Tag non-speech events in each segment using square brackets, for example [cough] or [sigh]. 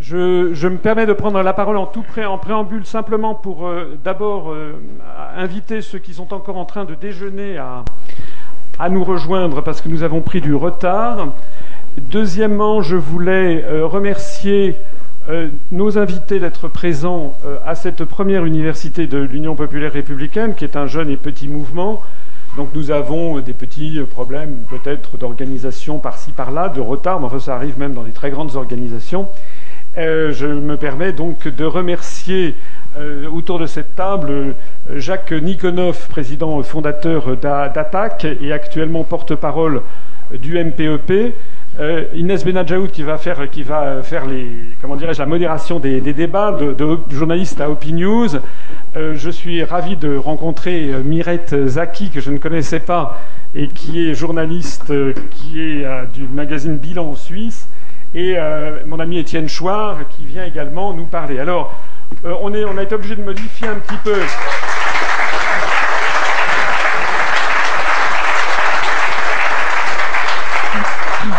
Je, me permets de prendre la parole en tout près, en préambule, simplement pour euh, d'abord euh, inviter ceux qui sont encore en train de déjeuner à, nous rejoindre parce que nous avons pris du retard. Deuxièmement, je voulais euh, remercier nos invités d'être présents à cette première université de l'Union populaire républicaine, qui est un jeune et petit mouvement. Donc nous avons des petits problèmes peut-être d'organisation par-ci par-là, de retard, mais ça arrive même dans des très grandes organisations. Euh, je me permets donc de remercier euh, autour de cette table Jacques Nikonov, président fondateur d'Attaque et actuellement porte-parole du MPEP. Euh, Inès Benadjaoud qui va faire, qui va faire les, comment dirais-je, la modération des, débats de, de, journaliste à Opinews. je suis ravi de rencontrer Mirette Zaki que je ne connaissais pas et qui est journaliste, qui est du magazine Bilan en Suisse et euh, mon ami Étienne Chouard qui vient également nous parler. Alors, euh, on, est, a été obligé de modifier un petit peu.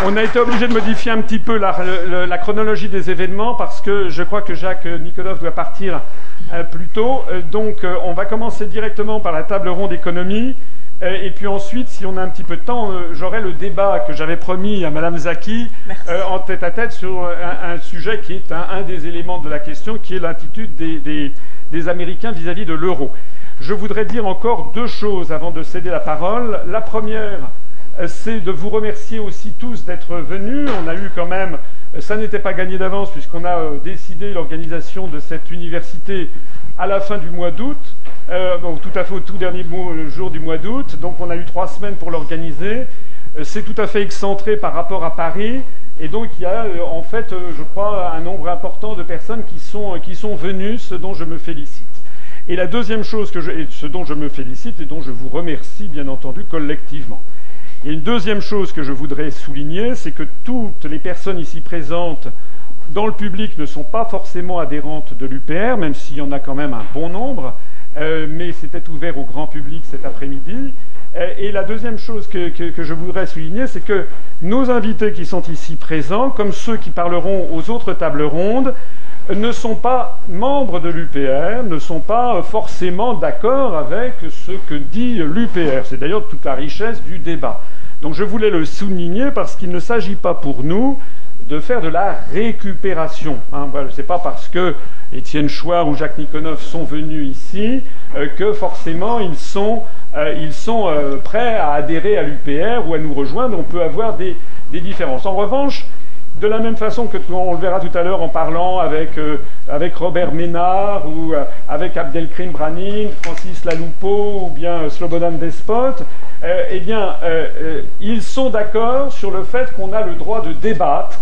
On a été obligé de modifier un petit peu la, chronologie des événements parce que je crois que Jacques Nikolov doit partir euh, plus tôt. donc, on va commencer directement par la table ronde économie. Euh, et puis ensuite, si on a un petit peu de temps, euh, j'aurai le débat que j'avais promis à Madame Zaki euh, en tête à tête sur un, sujet qui est un, des éléments de la question, qui est l'attitude des, Américains vis-à-vis de l'euro. Je voudrais dire encore deux choses avant de céder la parole. La première, c'est de vous remercier aussi tous d'être venus. On a eu quand même, ça n'était pas gagné d'avance puisqu'on a décidé l'organisation de cette université à la fin du mois d'août. Euh, tout à fait au tout dernier jour du mois d'août. Donc on a eu trois semaines pour l'organiser. Euh, c'est tout à fait excentré par rapport à Paris. Et donc il y a euh, en fait, je crois, un nombre important de personnes qui sont, qui sont venues, ce dont je me félicite. Et la deuxième chose, que je, ce dont je me félicite et dont je vous remercie bien entendu collectivement. Et une deuxième chose que je voudrais souligner, c'est que toutes les personnes ici présentes dans le public ne sont pas forcément adhérentes de l'UPR, même s'il y en a quand même un bon nombre. Euh, mais c'était ouvert au grand public cet après-midi. Euh, et la deuxième chose que, je voudrais souligner, c'est que nos invités qui sont ici présents, comme ceux qui parleront aux autres tables rondes, ne sont pas membres de l'UPR, ne sont pas forcément d'accord avec ce que dit l'UPR. C'est d'ailleurs toute la richesse du débat. Donc je voulais le souligner parce qu'il ne s'agit pas pour nous de faire de la récupération. Hein. Ce n'est pas parce que Étienne Chouard ou Jacques Nikonov sont venus ici euh, que forcément ils sont, euh, ils sont euh, prêts à adhérer à l'UPR ou à nous rejoindre. On peut avoir des, différences. En revanche, de la même façon que on le verra tout à l'heure en parlant avec, avec Robert Ménard ou avec Abdelkrim Branin, Francis Laloupeau ou bien Slobodan Despot, eh bien, ils sont d'accord sur le fait qu'on a le droit de débattre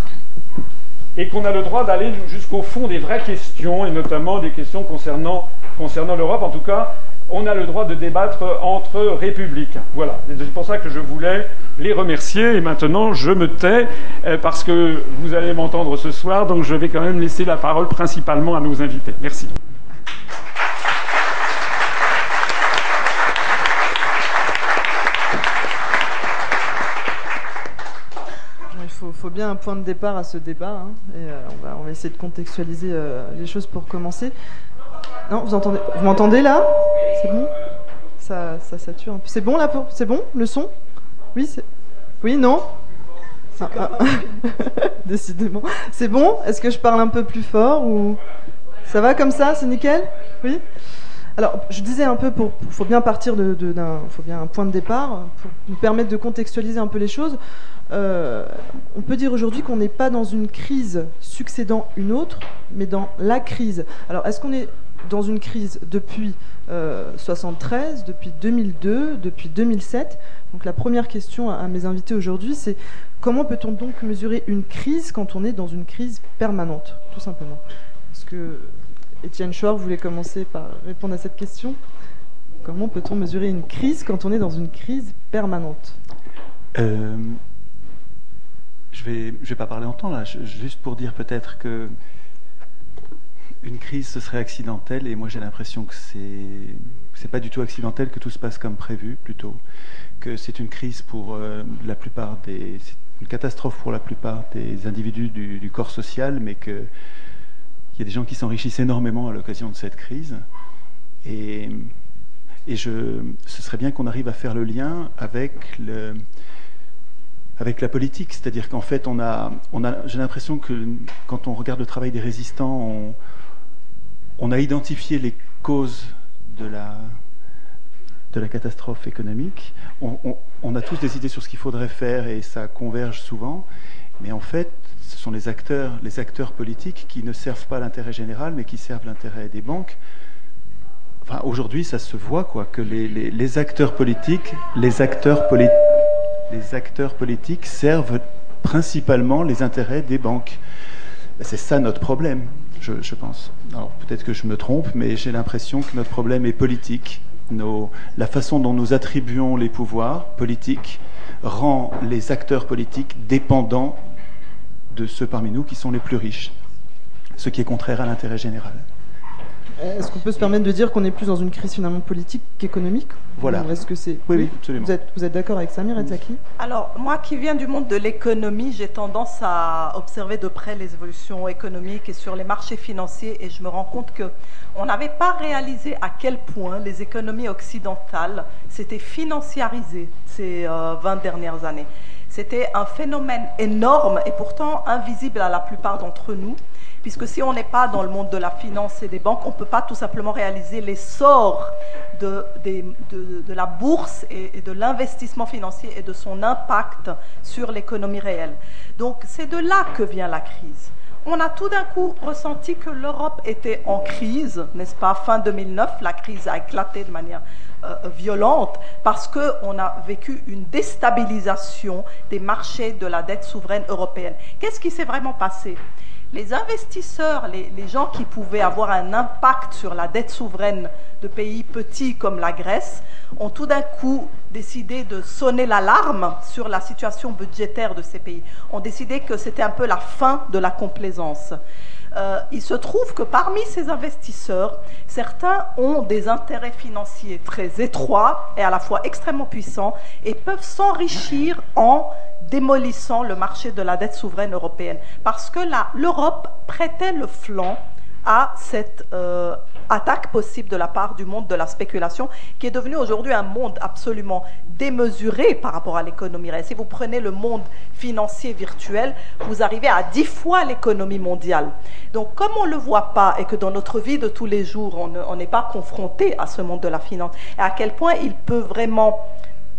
et qu'on a le droit d'aller jusqu'au fond des vraies questions, et notamment des questions concernant, concernant l'Europe. En tout cas, on a le droit de débattre entre républicains. Voilà, c'est pour ça que je voulais les remercier, et maintenant je me tais, euh, parce que vous allez m'entendre ce soir, donc je vais quand même laisser la parole principalement à nos invités. Merci. Faut bien un point de départ à ce débat. Hein, et euh, on, va, on, va, essayer de contextualiser euh, les choses pour commencer. Non, vous entendez Vous m'entendez là? C'est bon? Ça, ça sature un peu. C'est bon là C'est bon le son? Oui Oui, non? Ah, ah. [laughs] Décidément. C'est bon? Est-ce que je parle un peu plus fort ou? Ça va comme ça? C'est nickel? Oui? Alors, je disais un peu, pour, faut bien partir d'un, faut bien un point de départ pour nous permettre de contextualiser un peu les choses. Euh, on peut dire aujourd'hui qu'on n'est pas dans une crise succédant une autre, mais dans la crise. Alors, est-ce qu'on est dans une crise depuis 1973, euh, depuis 2002, depuis 2007 Donc, la première question à, mes invités aujourd'hui, c'est comment peut-on donc mesurer une crise quand on est dans une crise permanente, tout simplement? Est-ce que Étienne Chor voulait commencer par répondre à cette question? Comment peut-on mesurer une crise quand on est dans une crise permanente? Euh, je vais, vais pas parler en temps là, juste pour dire peut-être que une crise ce serait accidentel et moi j'ai l'impression que c'est c'est pas du tout accidentel que tout se passe comme prévu plutôt que c'est une crise pour euh, la plupart des c'est une catastrophe pour la plupart des individus du, corps social mais que y a des gens qui s'enrichissent énormément à l'occasion de cette crise. Et, et je, ce serait bien qu'on arrive à faire le lien avec, le, avec la politique. C'est-à-dire qu'en fait, on a, j'ai l'impression que quand on regarde le travail des résistants, on, a identifié les causes de la, de la catastrophe économique. On, a tous des idées sur ce qu'il faudrait faire et ça converge souvent. Mais en fait, ce sont les acteurs, les acteurs politiques qui ne servent pas l'intérêt général, mais qui servent l'intérêt des banques. Enfin, aujourd'hui, ça se voit quoi, que les, les, acteurs politiques, les acteurs, poli les acteurs politiques servent principalement les intérêts des banques. C'est ça notre problème, je, pense. Alors peut-être que je me trompe, mais j'ai l'impression que notre problème est politique. La façon dont nous attribuons les pouvoirs politiques rend les acteurs politiques dépendants de ceux parmi nous qui sont les plus riches, ce qui est contraire à l'intérêt général. Est-ce qu'on peut se permettre de dire qu'on est plus dans une crise finalement politique qu'économique Voilà. Est-ce que c'est oui, oui, absolument. Vous êtes, vous êtes d'accord avec Samir Etzaki Alors, moi qui viens du monde de l'économie, j'ai tendance à observer de près les évolutions économiques et sur les marchés financiers et je me rends compte que on n'avait pas réalisé à quel point les économies occidentales s'étaient financiarisées ces euh, 20 dernières années. C'était un phénomène énorme et pourtant invisible à la plupart d'entre nous puisque si on n'est pas dans le monde de la finance et des banques, on ne peut pas tout simplement réaliser l'essor de, la bourse et, et de l'investissement financier et de son impact sur l'économie réelle. Donc c'est de là que vient la crise. On a tout d'un coup ressenti que l'Europe était en crise, n'est-ce pas Fin 2009, la crise a éclaté de manière euh, violente parce qu'on a vécu une déstabilisation des marchés de la dette souveraine européenne. Qu'est-ce qui s'est vraiment passé? Les investisseurs, les, gens qui pouvaient avoir un impact sur la dette souveraine de pays petits comme la Grèce, ont tout d'un coup décidé de sonner l'alarme sur la situation budgétaire de ces pays, ont décidé que c'était un peu la fin de la complaisance. Euh, il se trouve que parmi ces investisseurs, certains ont des intérêts financiers très étroits et à la fois extrêmement puissants et peuvent s'enrichir en démolissant le marché de la dette souveraine européenne. Parce que l'Europe prêtait le flanc à cette euh, attaque possible de la part du monde de la spéculation, qui est devenu aujourd'hui un monde absolument démesuré par rapport à l'économie réelle. Si vous prenez le monde financier virtuel, vous arrivez à dix fois l'économie mondiale. Donc, comme on ne le voit pas et que dans notre vie de tous les jours, on n'est pas confronté à ce monde de la finance, et à quel point il peut vraiment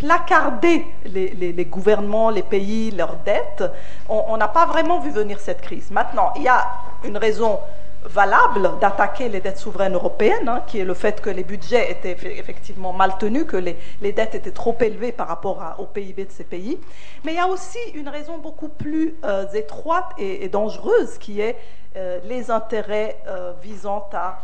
placarder les, gouvernements, les pays, leurs dettes, on n'a pas vraiment vu venir cette crise. Maintenant, il y a une raison valable d'attaquer les dettes souveraines européennes, hein, qui est le fait que les budgets étaient effectivement mal tenus, que les, dettes étaient trop élevées par rapport au PIB de ces pays. Mais il y a aussi une raison beaucoup plus euh, étroite et, et, dangereuse, qui est euh, les intérêts euh, visant à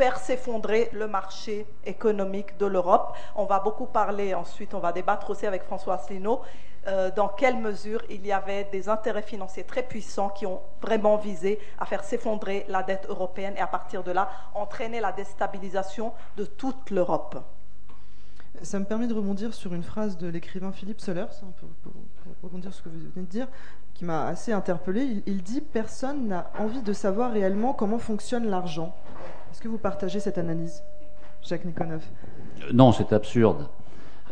faire s'effondrer le marché économique de l'Europe. On va beaucoup parler ensuite, on va débattre aussi avec François Asselineau, euh, dans quelle mesure il y avait des intérêts financiers très puissants qui ont vraiment visé à faire s'effondrer la dette européenne et à partir de là entraîner la déstabilisation de toute l'Europe. Ça me permet de rebondir sur une phrase de l'écrivain Philippe Solers, pour, pour, rebondir sur ce que vous venez de dire, qui m'a assez interpellé. Il dit Personne n'a envie de savoir réellement comment fonctionne l'argent. Est-ce que vous partagez cette analyse, Jacques Nikonov Non, c'est absurde.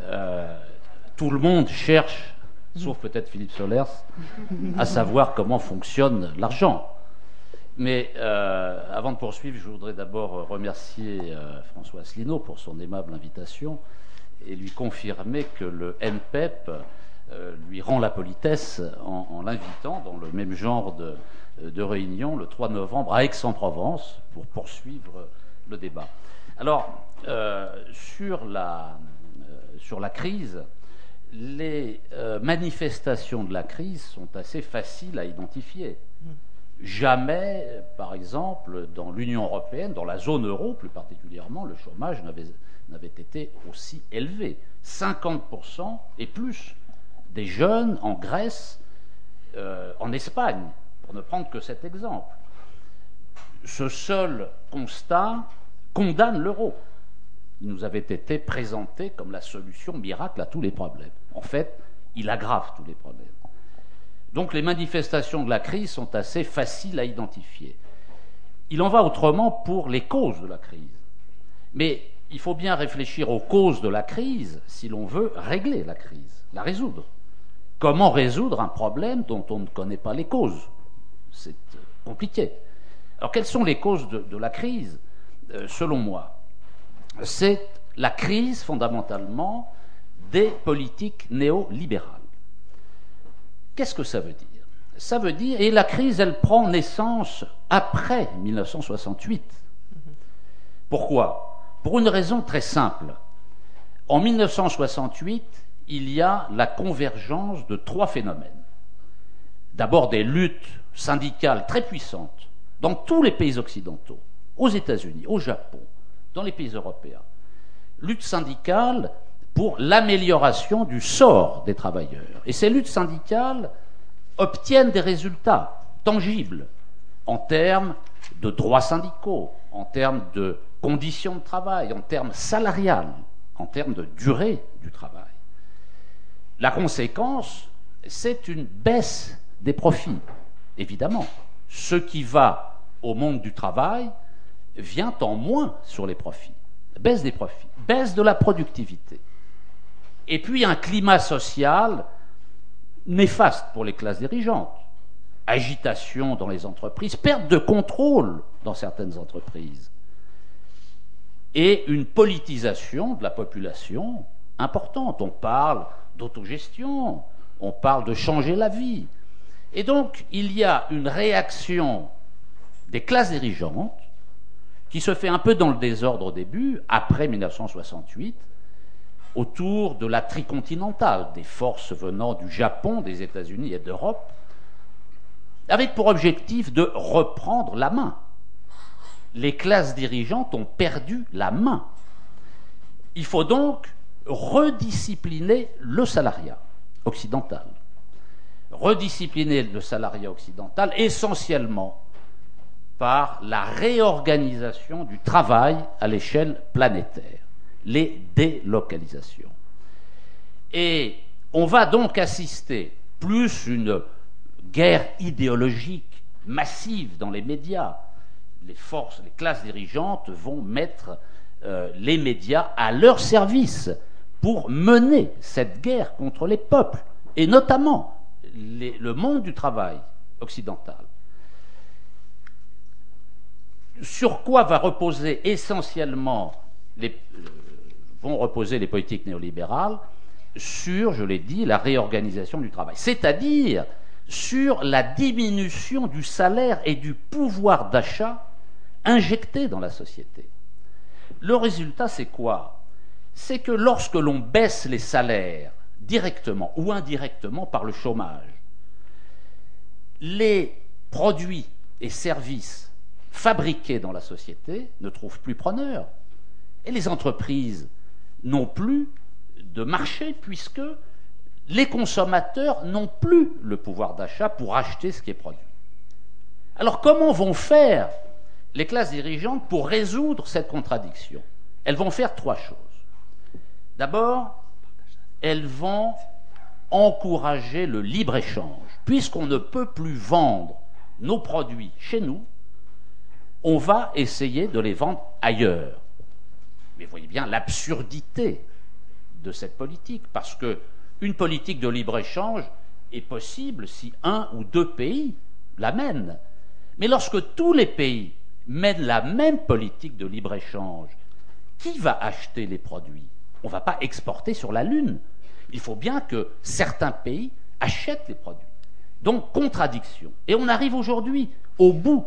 Euh, tout le monde cherche, sauf peut-être Philippe Solers, à savoir comment fonctionne l'argent. Mais euh, avant de poursuivre, je voudrais d'abord remercier euh, François Asselineau pour son aimable invitation et lui confirmer que le NPEP euh, lui rend la politesse en, l'invitant dans le même genre de, de réunion le 3 novembre à Aix-en-Provence pour poursuivre le débat. Alors, euh, sur, la, euh, sur la crise, les euh, manifestations de la crise sont assez faciles à identifier. Jamais, par exemple, dans l'Union européenne, dans la zone euro plus particulièrement, le chômage n'avait été aussi élevé. 50% et plus des jeunes en Grèce, euh, en Espagne, pour ne prendre que cet exemple. Ce seul constat condamne l'euro. Il nous avait été présenté comme la solution miracle à tous les problèmes. En fait, il aggrave tous les problèmes. Donc les manifestations de la crise sont assez faciles à identifier. il en va autrement pour les causes de la crise. Mais il faut bien réfléchir aux causes de la crise si l'on veut régler la crise, la résoudre. Comment résoudre un problème dont on ne connaît pas les causes? C'est euh, compliqué. Alors quelles sont les causes de, la crise? Euh, Selon moi, c'est la crise fondamentalement des politiques néolibérales. Qu'est-ce que ça veut dire? Ça veut dire, et la crise, elle prend naissance après 1968. Pourquoi? Pour une raison très simple. En 1968, il y a la convergence de trois phénomènes. D'abord des luttes syndicales très puissantes dans tous les pays occidentaux, aux États-Unis, au Japon, dans les pays européens. Lutte syndicale pour l'amélioration du sort des travailleurs. Et ces luttes syndicales obtiennent des résultats tangibles en termes de droits syndicaux, en termes de conditions de travail, en termes salariales, en termes de durée du travail. La conséquence, c'est une baisse des profits, évidemment. Ce qui va au monde du travail vient en moins sur les profits. Baisse des profits, baisse de la productivité. Et puis un climat social néfaste pour les classes dirigeantes. Agitation dans les entreprises, perte de contrôle dans certaines entreprises. Et une politisation de la population importante. On parle d'autogestion, on parle de changer la vie. Et donc, il y a une réaction des classes dirigeantes qui se fait un peu dans le désordre au début, après 1968, autour de la tricontinentale, des forces venant du Japon, des États-Unis et d'Europe, avec pour objectif de reprendre la main. Les classes dirigeantes ont perdu la main. Il faut donc rediscipliner le salariat occidental. Rediscipliner le salariat occidental essentiellement par la réorganisation du travail à l'échelle planétaire, les délocalisations. Et on va donc assister plus une guerre idéologique massive dans les médias. Les forces, les classes dirigeantes vont mettre euh, les médias à leur service pour mener cette guerre contre les peuples, et notamment le monde du travail occidental. Sur quoi va reposer essentiellement les, euh, les politiques néolibérales Sur, je l'ai dit, la réorganisation du travail, c'est-à-dire sur la diminution du salaire et du pouvoir d'achat injecté dans la société. Le résultat, c'est quoi? C'est que lorsque l'on baisse les salaires directement ou indirectement par le chômage, les produits et services fabriqués dans la société ne trouvent plus preneur. Et les entreprises n'ont plus de marché puisque les consommateurs n'ont plus le pouvoir d'achat pour acheter ce qui est produit. Alors comment vont faire les classes dirigeantes pour résoudre cette contradiction? Elles vont faire trois choses. D'abord, elles vont encourager le libre-échange. Puisqu'on ne peut plus vendre nos produits chez nous, on va essayer de les vendre ailleurs. Mais voyez bien l'absurdité de cette politique, parce que une politique de libre-échange est possible si un ou deux pays la mènent. Mais lorsque tous les pays mènent la même politique de libre-échange, qui va acheter les produits? On ne va pas exporter sur la Lune. Il faut bien que certains pays achètent les produits. Donc, contradiction. Et on arrive aujourd'hui au bout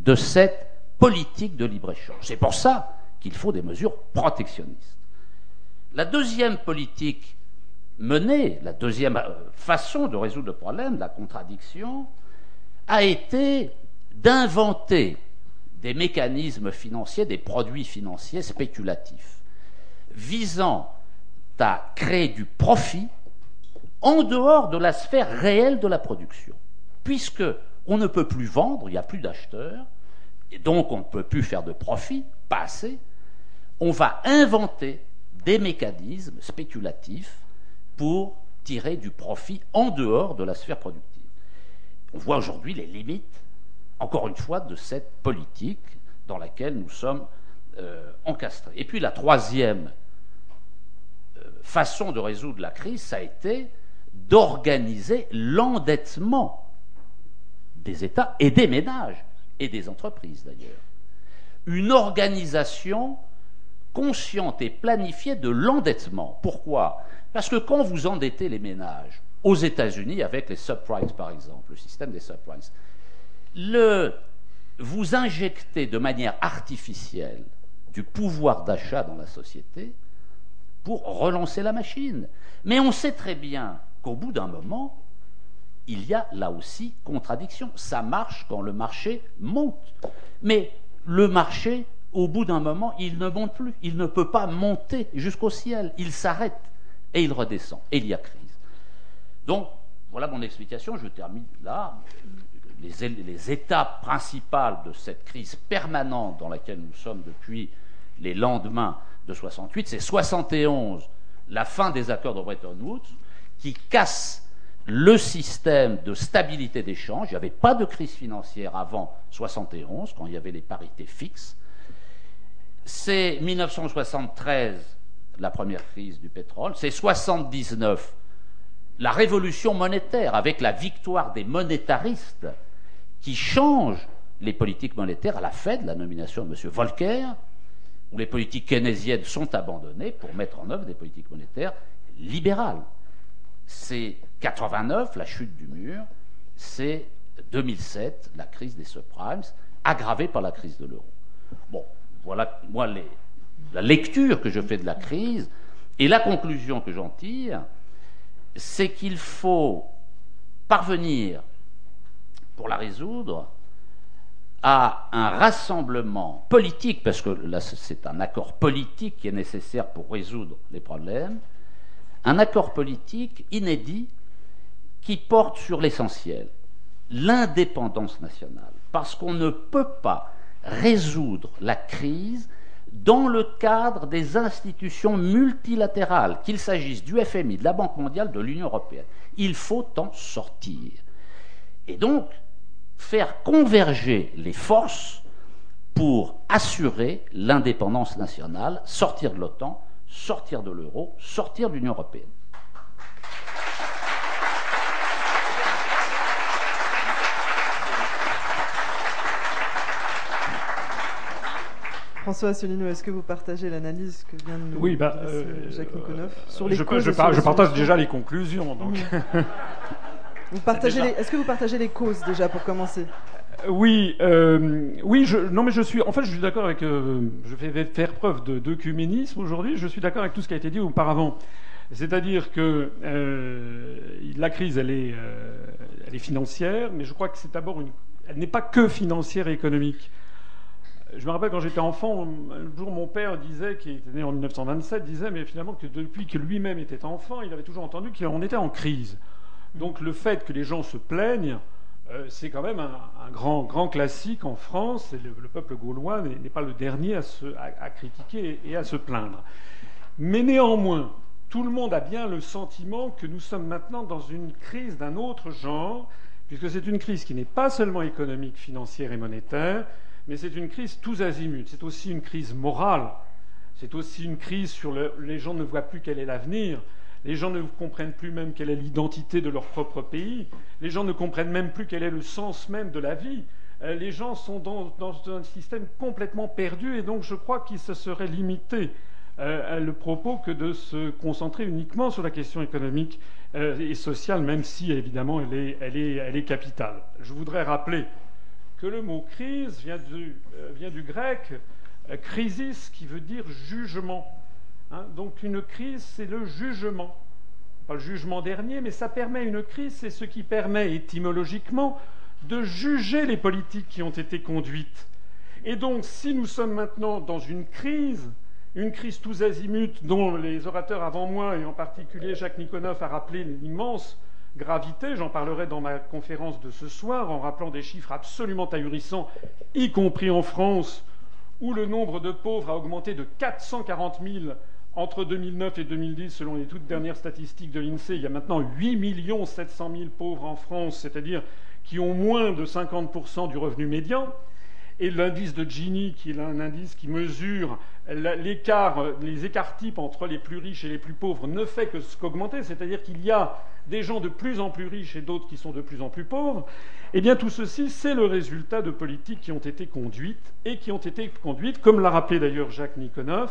de cette politique de libre-échange. C'est pour ça qu'il faut des mesures protectionnistes. La deuxième politique menée, la deuxième euh, façon de résoudre le problème, la contradiction, a été d'inventer des mécanismes financiers, des produits financiers spéculatifs visant à créer du profit en dehors de la sphère réelle de la production. Puisque on ne peut plus vendre, il n'y a plus d'acheteurs, et donc on ne peut plus faire de profit, pas assez, on va inventer des mécanismes spéculatifs pour tirer du profit en dehors de la sphère productive. On voit aujourd'hui les limites encore une fois, de cette politique dans laquelle nous sommes euh, encastrés. Et puis la troisième façon de résoudre la crise, ça a été d'organiser l'endettement des États et des ménages, et des entreprises d'ailleurs. Une organisation consciente et planifiée de l'endettement. Pourquoi? Parce que quand vous endettez les ménages, aux États-Unis, avec les subprimes par exemple, le système des subprimes, vous injectez de manière artificielle du pouvoir d'achat dans la société pour relancer la machine. Mais on sait très bien qu'au bout d'un moment, il y a là aussi contradiction. Ça marche quand le marché monte. Mais le marché, au bout d'un moment, il ne monte plus. Il ne peut pas monter jusqu'au ciel. Il s'arrête et il redescend. Et il y a crise. Donc, voilà mon explication. Je termine là. Les, les étapes principales de cette crise permanente dans laquelle nous sommes depuis les lendemains de 68, c'est 71, la fin des accords de Bretton Woods, qui casse le système de stabilité d'échange. Il n'y avait pas de crise financière avant 71, quand il y avait les parités fixes. C'est 1973, la première crise du pétrole. C'est 79, la révolution monétaire, avec la victoire des monétaristes qui changent les politiques monétaires à la Fed, la nomination de M. Volcker, où les politiques keynésiennes sont abandonnées pour mettre en œuvre des politiques monétaires libérales. C'est 89, la chute du mur, c'est 2007, la crise des subprimes, aggravée par la crise de l'euro. Bon, voilà, moi, la lecture que je fais de la crise et la conclusion que j'en tire, c'est qu'il faut parvenir, pour la résoudre, à un rassemblement politique, parce que là c'est un accord politique qui est nécessaire pour résoudre les problèmes, un accord politique inédit qui porte sur l'essentiel, l'indépendance nationale, parce qu'on ne peut pas résoudre la crise dans le cadre des institutions multilatérales, qu'il s'agisse du FMI, de la Banque mondiale, de l'Union européenne. Il faut en sortir. Et donc, faire converger les forces pour assurer l'indépendance nationale, sortir de l'OTAN, sortir de l'euro, sortir de l'Union européenne. François Asselineau, est-ce que vous partagez l'analyse que vient de nous oui, bah, euh, Jacques Nikonov sur les je, causes je, partage déjà les conclusions. Donc. [laughs] Est-ce que vous partagez les causes déjà pour commencer Oui, euh, oui, je, non, mais je suis, en fait, je suis d'accord avec, euh, je vais faire preuve de d'œcuménisme aujourd'hui. Je suis d'accord avec tout ce qui a été dit auparavant. C'est-à-dire que euh, la crise, elle est, euh, elle est financière, mais je crois que c'est d'abord une, elle n'est pas que financière et économique. Je me rappelle quand j'étais enfant, un jour mon père disait, qui était né en 1927, disait, mais finalement que depuis que lui-même était enfant, il avait toujours entendu qu'on était en crise. Donc le fait que les gens se plaignent, euh, c'est quand même un, grand, classique en France. Et le, le peuple gaulois n'est pas le dernier à critiquer et à se plaindre. Mais néanmoins, tout le monde a bien le sentiment que nous sommes maintenant dans une crise d'un autre genre, puisque c'est une crise qui n'est pas seulement économique, financière et monétaire, mais c'est une crise tous azimuts. C'est aussi une crise morale. C'est aussi une crise sur le, les gens ne voient plus quel est l'avenir. Les gens ne comprennent plus même quelle est l'identité de leur propre pays. Les gens ne comprennent même plus quel est le sens même de la vie. Euh, les gens sont dans, un système complètement perdu et donc je crois qu'il se serait limité euh, le propos que de se concentrer uniquement sur la question économique euh, et sociale, même si évidemment elle est, capitale. Je voudrais rappeler que le mot crise vient du, euh, vient du grec crisis qui veut dire jugement. Hein, donc une crise, c'est le jugement. Pas le jugement dernier, mais ça permet une crise, c'est ce qui permet étymologiquement de juger les politiques qui ont été conduites. Et donc, si nous sommes maintenant dans une crise, une crise tous azimuts dont les orateurs avant moi, et en particulier Jacques Nikonov, a rappelé l'immense gravité, j'en parlerai dans ma conférence de ce soir, en rappelant des chiffres absolument ahurissants, y compris en France, où le nombre de pauvres a augmenté de 440 000 entre 2009 et 2010, selon les toutes dernières statistiques de l'INSEE. Il y a maintenant 8 700 000 pauvres en France, c'est-à-dire qui ont moins de 50% du revenu médian, et l'indice de Gini, qui est un indice qui mesure l'écart, les écarts types entre les plus riches et les plus pauvres, ne fait que qu'augmenter, c'est-à-dire qu'il y a des gens de plus en plus riches et d'autres qui sont de plus en plus pauvres, eh bien tout ceci, c'est le résultat de politiques qui ont été conduites et qui ont été conduites, comme l'a rappelé d'ailleurs Jacques Nikonov,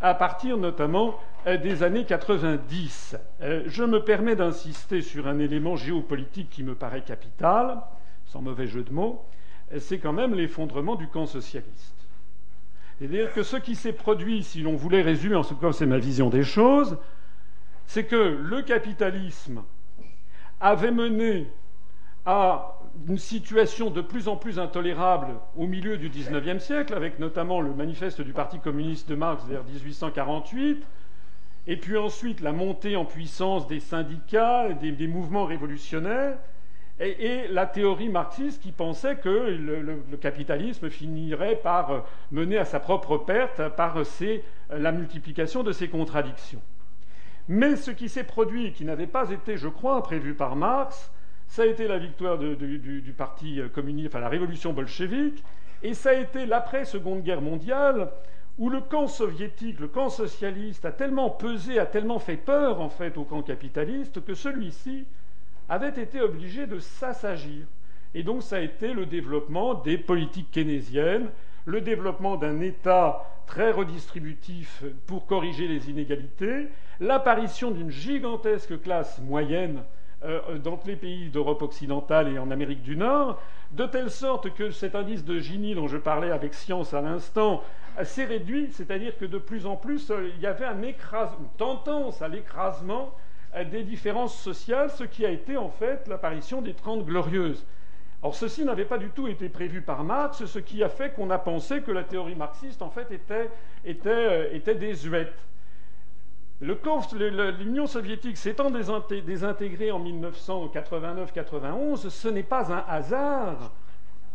à partir notamment euh, des années 90. Euh, je me permets d'insister sur un élément géopolitique qui me paraît capital, sans mauvais jeu de mots, c'est quand même l'effondrement du camp socialiste. C'est-à-dire que ce qui s'est produit, si l'on voulait résumer, en tout cas c'est ma vision des choses, c'est que le capitalisme avait mené à une situation de plus en plus intolérable au milieu du XIXe siècle, avec notamment le manifeste du Parti communiste de Marx vers 1848, et puis ensuite la montée en puissance des syndicats, des, mouvements révolutionnaires, et, la théorie marxiste qui pensait que le, capitalisme finirait par mener à sa propre perte par la multiplication de ses contradictions. Mais ce qui s'est produit qui n'avait pas été, je crois, prévu par Marx, ça a été la victoire du, Parti communiste, enfin la révolution bolchevique, et ça a été l'après-seconde guerre mondiale, où le camp soviétique, le camp socialiste a tellement pesé, a tellement fait peur en fait au camp capitaliste que celui-ci avait été obligé de s'assagir. Et donc ça a été le développement des politiques keynésiennes, le développement d'un État très redistributif pour corriger les inégalités, l'apparition d'une gigantesque classe moyenne euh, dans les pays d'Europe occidentale et en Amérique du Nord, de telle sorte que cet indice de Gini dont je parlais avec science à l'instant s'est réduit, c'est-à-dire que de plus en plus euh, il y avait un une tendance à l'écrasement des différences sociales, ce qui a été en fait l'apparition des Trente Glorieuses. Or, ceci n'avait pas du tout été prévu par Marx, ce qui a fait qu'on a pensé que la théorie marxiste, en fait, était, euh, était désuète. L'Union soviétique s'étant désintégrée en 1989-91, ce n'est pas un hasard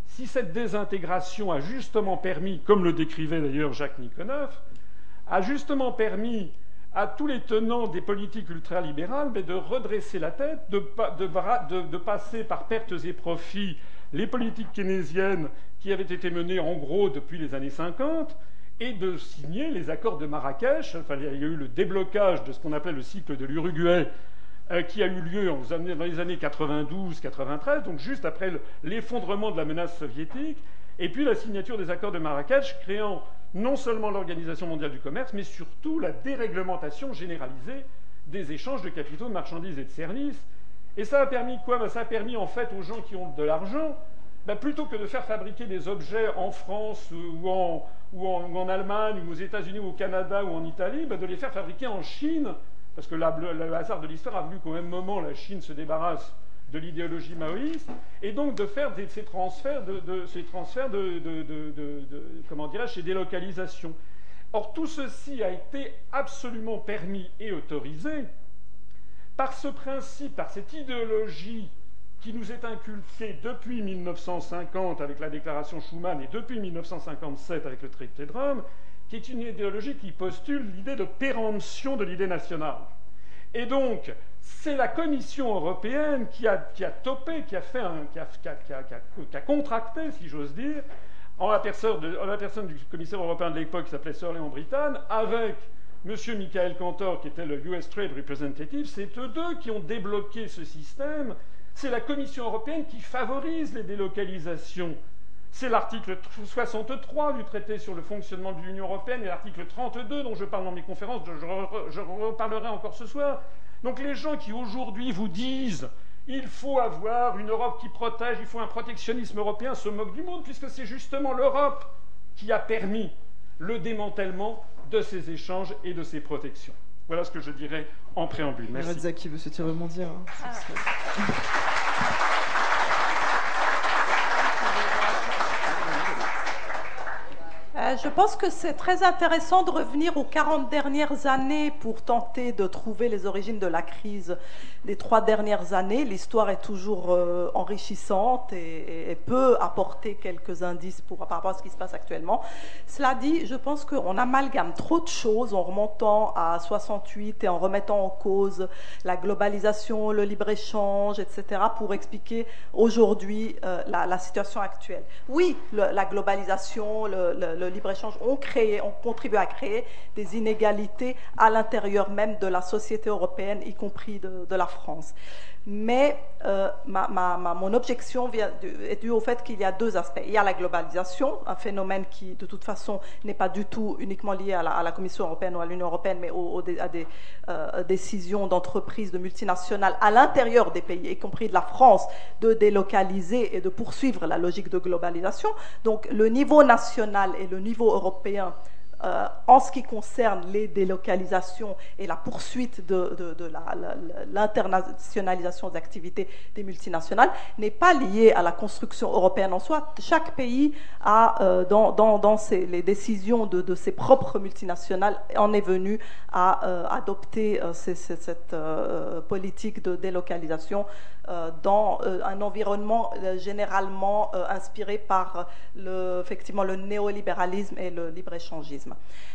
si cette désintégration a justement permis, comme le décrivait d'ailleurs Jacques Nikonov, a justement permis à tous les tenants des politiques ultralibérales de redresser la tête, de, passer par pertes et profits les politiques keynésiennes qui avaient été menées en gros depuis les années 50 et de signer les accords de Marrakech. Enfin, il y a eu le déblocage de ce qu'on appelait le cycle de l'Uruguay euh, qui a eu lieu dans les années 92-93, donc juste après l'effondrement de la menace soviétique, et puis la signature des accords de Marrakech créant non seulement l'Organisation mondiale du commerce, mais surtout la déréglementation généralisée des échanges de capitaux, de marchandises et de services. Et ça a permis quoi? Ben, Ça a permis en fait aux gens qui ont de l'argent, ben, plutôt que de faire fabriquer des objets en France ou en, ou en, Allemagne ou aux États-Unis ou au Canada ou en Italie, ben, de les faire fabriquer en Chine, parce que le hasard de l'histoire a voulu qu'au même moment la Chine se débarrasse de l'idéologie maoïste, et donc de faire ces transferts de, ces transferts de, comment ces délocalisations. Or, tout ceci a été absolument permis et autorisé par ce principe, par cette idéologie qui nous est inculquée depuis 1950 avec la déclaration Schuman et depuis 1957 avec le traité de Rome, qui est une idéologie qui postule l'idée de péremption de l'idée nationale. Et donc, c'est la Commission européenne qui a, topé, qui a, fait qui a, contracté, si j'ose dire, en la, personne du commissaire européen de l'époque qui s'appelait Sir Léon Brittan, avec M. Michael Cantor, qui était le US Trade Representative, c'est eux deux qui ont débloqué ce système. C'est la Commission européenne qui favorise les délocalisations. C'est l'article 63 du traité sur le fonctionnement de l'Union européenne et l'article 32 dont je parle dans mes conférences, je reparlerai encore ce soir, donc les gens qui aujourd'hui vous disent il faut avoir une Europe qui protège, il faut un protectionnisme européen, se moquent du monde, puisque c'est justement l'Europe qui a permis le démantèlement de ces échanges et de ces protections. Voilà ce que je dirais en préambule. Merci. qui veut se tirer rebondir. Hein. Euh, je pense que c'est très intéressant de revenir aux 40 dernières années pour tenter de trouver les origines de la crise des trois dernières années. L'histoire est toujours euh, enrichissante et, peut apporter quelques indices par rapport à ce qui se passe actuellement. Cela dit, je pense qu'on amalgame trop de choses en remontant à 68 et en remettant en cause la globalisation, le libre-échange, etc., pour expliquer aujourd'hui euh, la, situation actuelle. Oui, la globalisation, le le libre-échange ont créé, ont contribué à créer des inégalités à l'intérieur même de la société européenne, y compris de, la France. Mais euh, mon objection vient est due au fait qu'il y a deux aspects. Il y a la globalisation, un phénomène qui, de toute façon, n'est pas du tout uniquement lié à la, Commission européenne ou à l'Union européenne, mais à des euh, décisions d'entreprises, de multinationales à l'intérieur des pays, y compris de la France, de délocaliser et de poursuivre la logique de globalisation. Donc, le niveau national et le niveau européen euh, en ce qui concerne les délocalisations et la poursuite de, l'internationalisation des activités des multinationales n'est pas lié à la construction européenne en soi. Chaque pays a, euh, dans, les décisions de, ses propres multinationales, en est venu à euh, adopter cette politique de délocalisation dans un environnement généralement inspiré par effectivement le néolibéralisme et le libre-échangisme.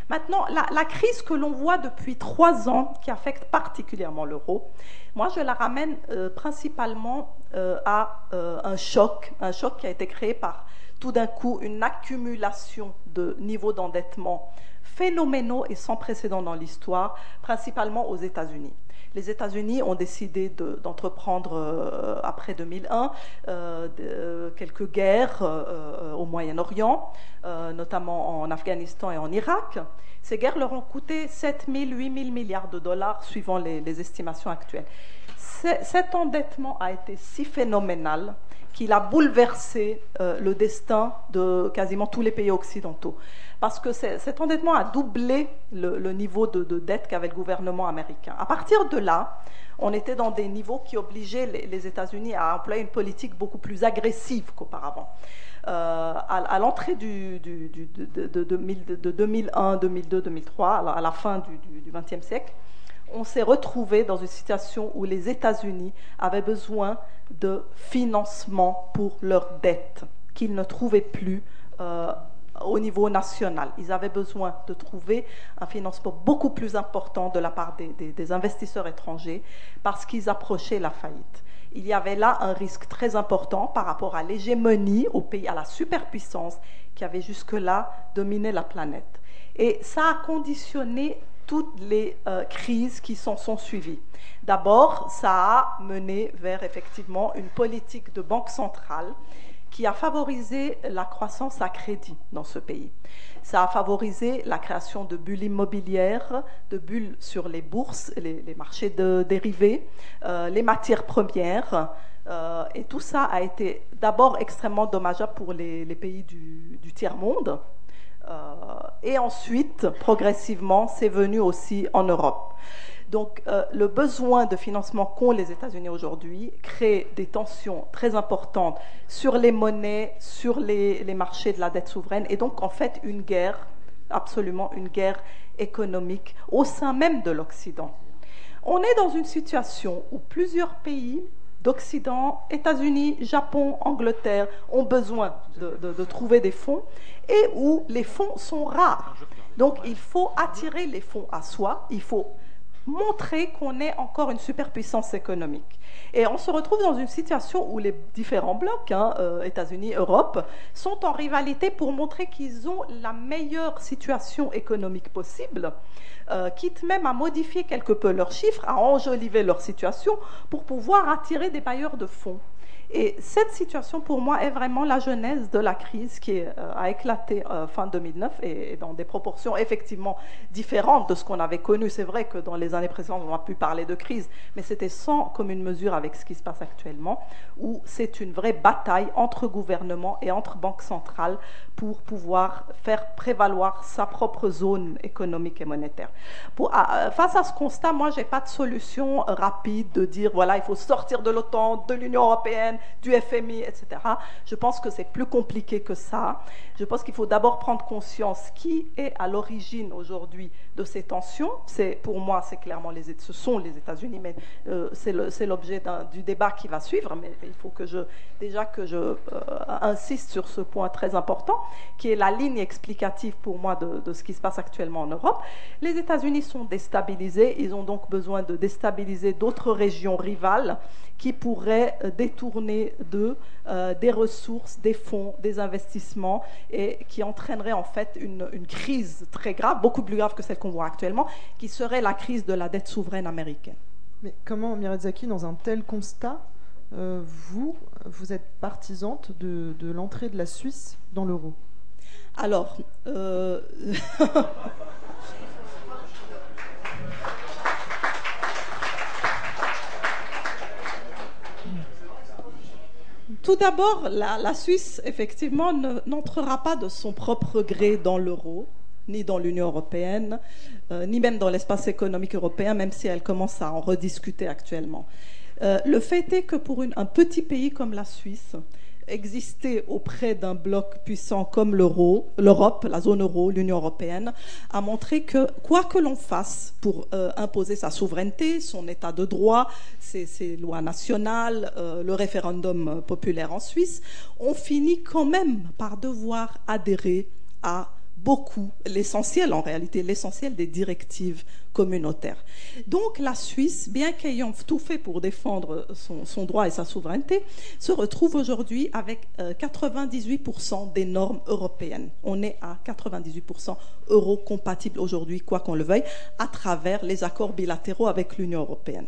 Maintenant, la, crise que l'on voit depuis trois ans, qui affecte particulièrement l'euro, moi je la ramène principalement à un choc, un choc qui a été créé par tout d'un coup une accumulation de niveaux d'endettement phénoménaux et sans précédent dans l'histoire, principalement aux États-Unis les États-Unis ont décidé d'entreprendre euh, après 2001 euh, euh, quelques guerres au Moyen-Orient, notamment en Afghanistan et en Irak. Ces guerres leur ont coûté 7 000, 8 000 milliards de dollars suivant les estimations actuelles. Cet endettement a été si phénoménal qu'il a bouleversé le destin de quasiment tous les pays occidentaux parce que cet endettement a doublé le, niveau de, dette qu'avait le gouvernement américain. À partir de là, on était dans des niveaux qui obligeaient les, États-Unis à employer une politique beaucoup plus agressive qu'auparavant. Euh, à, l'entrée de, 2001, 2002, 2003, à la fin du XXe siècle, on s'est retrouvé dans une situation où les États-Unis avaient besoin de financement pour leurs dettes qu'ils ne trouvaient plus euh, au niveau national. Ils avaient besoin de trouver un financement beaucoup plus important de la part des, investisseurs étrangers parce qu'ils approchaient la faillite. Il y avait là un risque très important par rapport à l'hégémonie au pays, à la superpuissance qui avait jusque-là dominé la planète. Et ça a conditionné toutes les euh, crises qui s'en sont suivies. D'abord, ça a mené vers effectivement une politique de banque centrale qui a favorisé la croissance à crédit dans ce pays. Ça a favorisé la création de bulles immobilières, de bulles sur les bourses, les, marchés de dérivés, euh, les matières premières. Euh, et tout ça a été d'abord extrêmement dommageable pour les, pays du, tiers-monde. Euh, et ensuite, progressivement, c'est venu aussi en Europe. Donc euh, le besoin de financement qu'ont les États-Unis aujourd'hui crée des tensions très importantes sur les monnaies, sur les, marchés de la dette souveraine, et donc en fait une guerre, absolument une guerre économique au sein même de l'Occident. On est dans une situation où plusieurs pays d'Occident, États-Unis, Japon, Angleterre ont besoin de, de, trouver des fonds et où les fonds sont rares. Donc il faut attirer les fonds à soi, il faut montrer qu'on est encore une superpuissance économique. Et on se retrouve dans une situation où les différents blocs, hein, euh, États-Unis, Europe, sont en rivalité pour montrer qu'ils ont la meilleure situation économique possible, euh, quitte même à modifier quelque peu leurs chiffres, à enjoliver leur situation pour pouvoir attirer des bailleurs de fonds. Et cette situation, pour moi, est vraiment la genèse de la crise qui euh, a éclaté euh, fin 2009 et, dans des proportions effectivement différentes de ce qu'on avait connu. C'est vrai que dans les années précédentes, on a pu parler de crise, mais c'était sans commune mesure avec ce qui se passe actuellement, où c'est une vraie bataille entre gouvernements et entre banques centrales pour pouvoir faire prévaloir sa propre zone économique et monétaire. Euh, face à ce constat, moi, je n'ai pas de solution rapide de dire, voilà, il faut sortir de l'OTAN, de l'Union européenne, du FMI, etc. Je pense que c'est plus compliqué que ça. Je pense qu'il faut d'abord prendre conscience qui est à l'origine aujourd'hui de ces tensions. C'est pour moi, c'est clairement les, ce sont les États-Unis, mais euh, c'est l'objet du débat qui va suivre. Mais il faut que je déjà que je euh, insiste sur ce point très important, qui est la ligne explicative pour moi de ce qui se passe actuellement en Europe. Les États-Unis sont déstabilisés. Ils ont donc besoin de déstabiliser d'autres régions rivales qui pourraient euh, détourner d'eux euh, des ressources, des fonds, des investissements, et qui entraînerait en fait une, crise très grave, beaucoup plus grave que celle qu'on voit actuellement, qui serait la crise de la dette souveraine américaine. Mais comment, Mirezaki, dans un tel constat, euh, vous, vous êtes partisante de, l'entrée de la Suisse dans l'euro? Alors, [laughs] Tout d'abord, la, Suisse, effectivement, n'entrera pas de son propre gré dans l'euro, ni dans l'Union européenne, euh, ni même dans l'espace économique européen, même si elle commence à en rediscuter actuellement. Euh, le fait est que pour un petit pays comme la Suisse, exister auprès d'un bloc puissant comme l'euro, l'Europe, la zone euro, l'Union européenne, a montré que quoi que l'on fasse pour euh, imposer sa souveraineté, son état de droit, ses, lois nationales, euh, le référendum populaire en Suisse, on finit quand même par devoir adhérer à beaucoup, l'essentiel en réalité, l'essentiel des directives communautaires. Donc la Suisse, bien qu'ayant tout fait pour défendre son, droit et sa souveraineté, se retrouve aujourd'hui avec 98% euh, des normes européennes. On est à 98% euro-compatible aujourd'hui, quoi qu'on le veuille, à travers les accords bilatéraux avec l'Union européenne.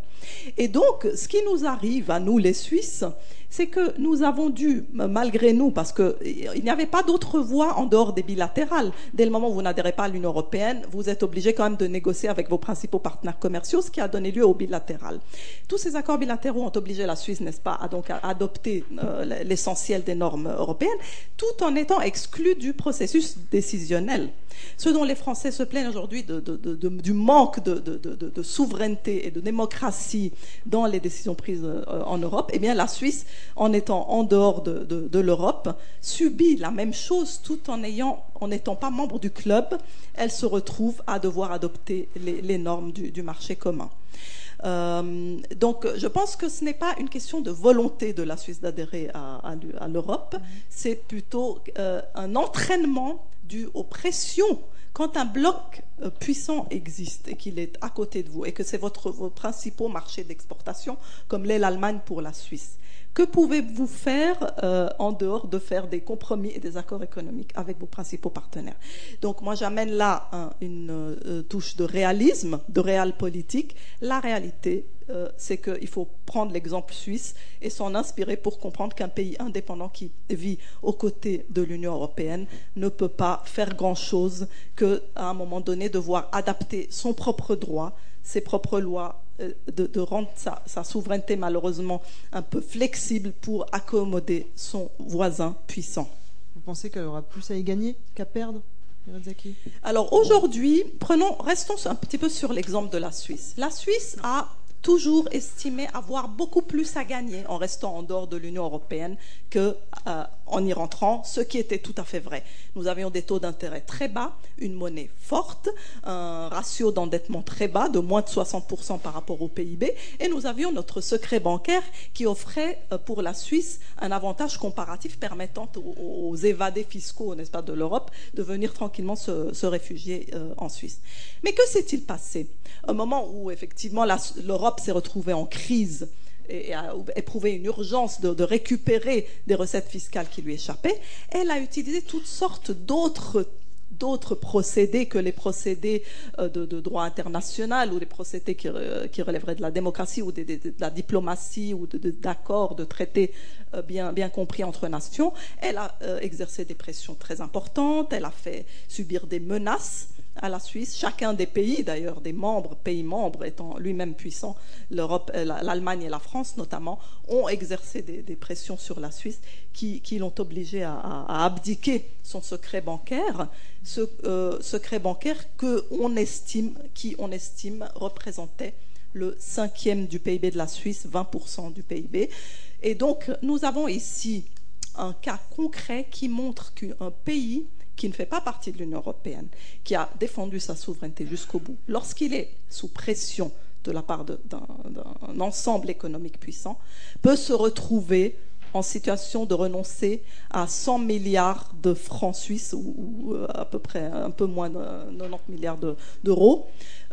Et donc, ce qui nous arrive à nous, les Suisses, c'est que nous avons dû, malgré nous, parce qu'il n'y avait pas d'autre voie en dehors des bilatérales. Dès le moment où vous n'adhérez pas à l'Union européenne, vous êtes obligé quand même de négocier avec vos principaux partenaires commerciaux, ce qui a donné lieu au bilatéral. Tous ces accords bilatéraux ont obligé la Suisse, n'est-ce pas, à donc adopter euh, l'essentiel des normes européennes, tout en étant exclu du processus décisionnel. Ce dont les Français se plaignent aujourd'hui du manque de, souveraineté et de démocratie dans les décisions prises euh, en Europe, eh bien la Suisse, en étant en dehors de, l'Europe, subit la même chose tout en ayant, en n'étant pas membre du club, elle se retrouve à devoir adopter les, normes du, marché commun. Euh, donc, je pense que ce n'est pas une question de volonté de la Suisse d'adhérer à, l'Europe, c'est plutôt euh, un entraînement dû aux pressions. Quand un bloc euh, puissant existe et qu'il est à côté de vous et que c'est votre, vos principaux marchés d'exportation, comme l'est l'Allemagne pour la Suisse, que pouvez-vous faire euh, en dehors de faire des compromis et des accords économiques avec vos principaux partenaires? Donc moi j'amène là une euh, touche de réalisme, de réel politique. La réalité, euh, c'est qu'il faut prendre l'exemple suisse et s'en inspirer pour comprendre qu'un pays indépendant qui vit aux côtés de l'Union européenne ne peut pas faire grand-chose qu'à un moment donné devoir adapter son propre droit, ses propres lois euh, de, rendre sa, souveraineté malheureusement un peu flexible pour accommoder son voisin puissant. Vous pensez qu'elle aura plus à y gagner qu'à perdre alors aujourd'hui, prenons, restons un petit peu sur l'exemple de la Suisse. La Suisse a toujours estimé avoir beaucoup plus à gagner en restant en dehors de l'Union européenne qu'en euh, y rentrant, ce qui était tout à fait vrai. Nous avions des taux d'intérêt très bas, une monnaie forte, un ratio d'endettement très bas, de moins de 60% par rapport au PIB, et nous avions notre secret bancaire qui offrait euh, pour la Suisse un avantage comparatif permettant aux, évadés fiscaux, n'est-ce pas, de l'Europe de venir tranquillement se, réfugier euh, en Suisse. Mais que s'est-il passé? Au moment où effectivement l'Europe s'est retrouvée en crise et a éprouvé une urgence de, récupérer des recettes fiscales qui lui échappaient, elle a utilisé toutes sortes d'autres procédés que les procédés euh, de, droit international ou les procédés qui, relèveraient de la démocratie ou de, la diplomatie ou d'accords, de, traités euh, bien, compris entre nations. Elle a euh, exercé des pressions très importantes, elle a fait subir des menaces à la Suisse. Chacun des pays, d'ailleurs, des membres, pays membres étant lui-même puissant, euh, l'Allemagne et la France notamment, ont exercé des, pressions sur la Suisse qui, l'ont obligé à, abdiquer son secret bancaire, euh, secret bancaire que on estime, qui on estime représentait le cinquième du PIB de la Suisse, 20% du PIB, Et donc, nous avons ici un cas concret qui montre qu'un pays qui ne fait pas partie de l'Union européenne, qui a défendu sa souveraineté jusqu'au bout, lorsqu'il est sous pression de la part d'un ensemble économique puissant, peut se retrouver en situation de renoncer à 100 milliards de francs suisses, ou, à peu près un peu moins de 90 milliards d'euros,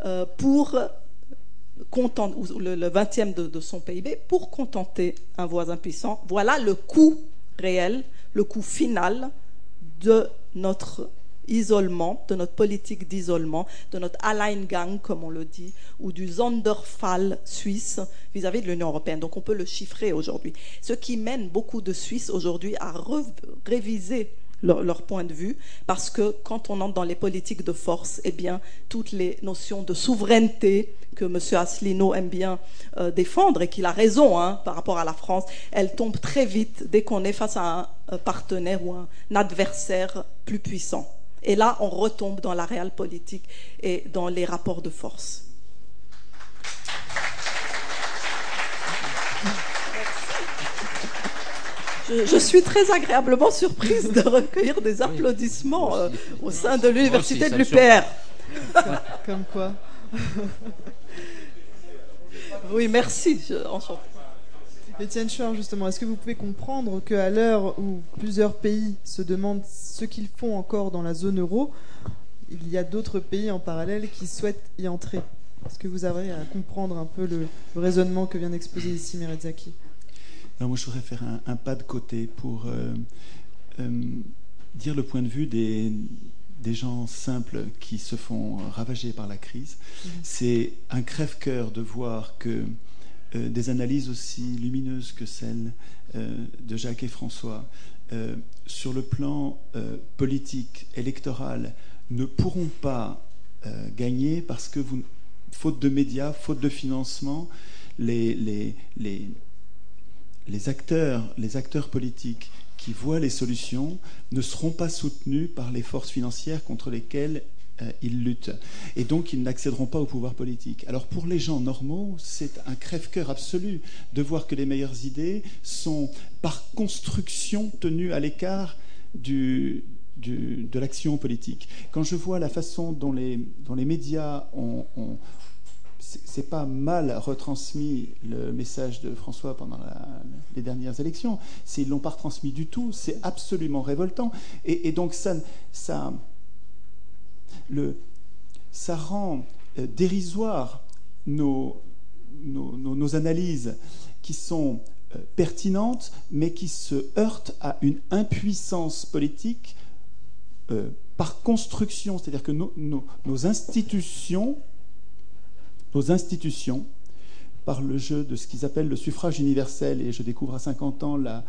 euh, pour le, le 20e de, de son PIB, pour contenter un voisin puissant. Voilà le coût réel, le coût final de notre isolement, de notre politique d'isolement, de notre Alleingang, comme on le dit, ou du Sonderfall suisse vis-à-vis de l'Union européenne. Donc on peut le chiffrer aujourd'hui. Ce qui mène beaucoup de Suisses aujourd'hui à réviser leur, point de vue, parce que quand on entre dans les politiques de force, eh bien, toutes les notions de souveraineté que M. Asselineau aime bien euh, défendre, et qu'il a raison hein, par rapport à la France, elles tombent très vite dès qu'on est face à un partenaire ou un adversaire plus puissant. Et là, on retombe dans la réelle politique et dans les rapports de force. Je, suis très agréablement surprise de recueillir des applaudissements euh, au sein de l'université de l'UPR. Comme quoi. [laughs] Oui, merci. Étienne Chouard, justement, est-ce que vous pouvez comprendre qu'à l'heure où plusieurs pays se demandent ce qu'ils font encore dans la zone euro, il y a d'autres pays en parallèle qui souhaitent y entrer? Est-ce que vous avez à comprendre un peu le, raisonnement que vient d'exposer ici Meretzaki? Moi, je voudrais faire un, pas de côté pour euh, euh, dire le point de vue des, des gens simples qui se font ravager par la crise. Mm-hmm. C'est un crève-cœur de voir que euh, des analyses aussi lumineuses que celles de Jacques et François sur le plan politique, électoral, ne pourront pas gagner parce que, vous, faute de médias, faute de financement, les, les, les les acteurs, les acteurs politiques qui voient les solutions ne seront pas soutenus par les forces financières contre lesquelles euh, ils luttent. Et donc, ils n'accéderont pas au pouvoir politique. Alors, pour les gens normaux, c'est un crève-cœur absolu de voir que les meilleures idées sont, par construction, tenues à l'écart de l'action politique. Quand je vois la façon dont les, dont les médias ont, c'est pas mal retransmis le message de François pendant les dernières élections. S'ils l'ont pas retransmis du tout, c'est absolument révoltant. Et, donc ça, rend euh, dérisoire nos, nos, analyses qui sont euh, pertinentes, mais qui se heurtent à une impuissance politique euh, par construction. C'est-à-dire que nos institutions nos institutions par le jeu de ce qu'ils appellent le suffrage universel. Et je découvre à 50 ans la,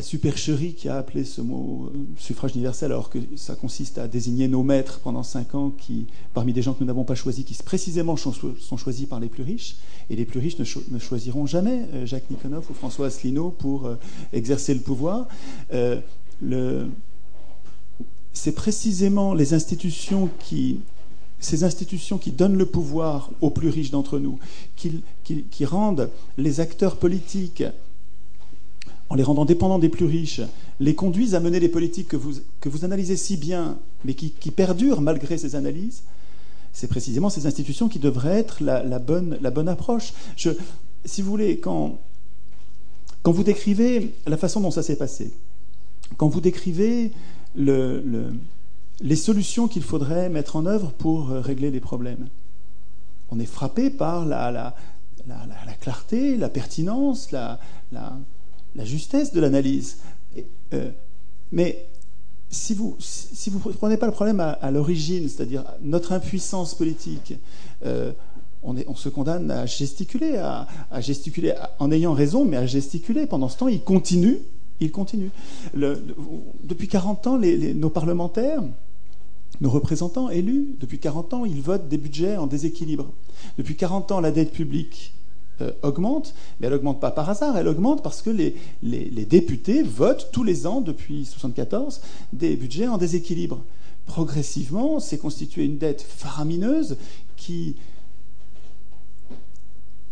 supercherie qui a appelé ce mot euh, suffrage universel, alors que ça consiste à désigner nos maîtres pendant 5 ans, qui, parmi des gens que nous n'avons pas choisis, qui précisément sont choisis par les plus riches. Et les plus riches ne, choisiront jamais euh, Jacques Nikonov ou François Asselineau pour euh, exercer le pouvoir. c'est précisément les institutions qui ces institutions qui donnent le pouvoir aux plus riches d'entre nous, qui, rendent les acteurs politiques, en les rendant dépendants des plus riches, les conduisent à mener les politiques que vous, que vous analysez si bien, mais qui, perdurent malgré ces analyses, c'est précisément ces institutions qui devraient être la, bonne, la bonne, approche. Si vous voulez, quand, quand vous décrivez la façon dont ça s'est passé, quand vous décrivez le, les solutions qu'il faudrait mettre en œuvre pour euh, régler les problèmes. On est frappé par la, la, clarté, la pertinence, la, justesse de l'analyse. Euh, mais si vous si vous prenez pas le problème à, l'origine, c'est-à-dire notre impuissance politique, euh, on, se condamne à gesticuler, à, gesticuler en ayant raison, mais à gesticuler. Pendant ce temps, il continue, il continue. Depuis 40 ans, nos parlementaires, nos représentants élus, depuis 40 ans, ils votent des budgets en déséquilibre. Depuis 40 ans, la dette publique euh, augmente, mais elle n'augmente pas par hasard, elle augmente parce que les, députés votent tous les ans, depuis 1974, des budgets en déséquilibre. Progressivement, c'est constitué une dette faramineuse qui...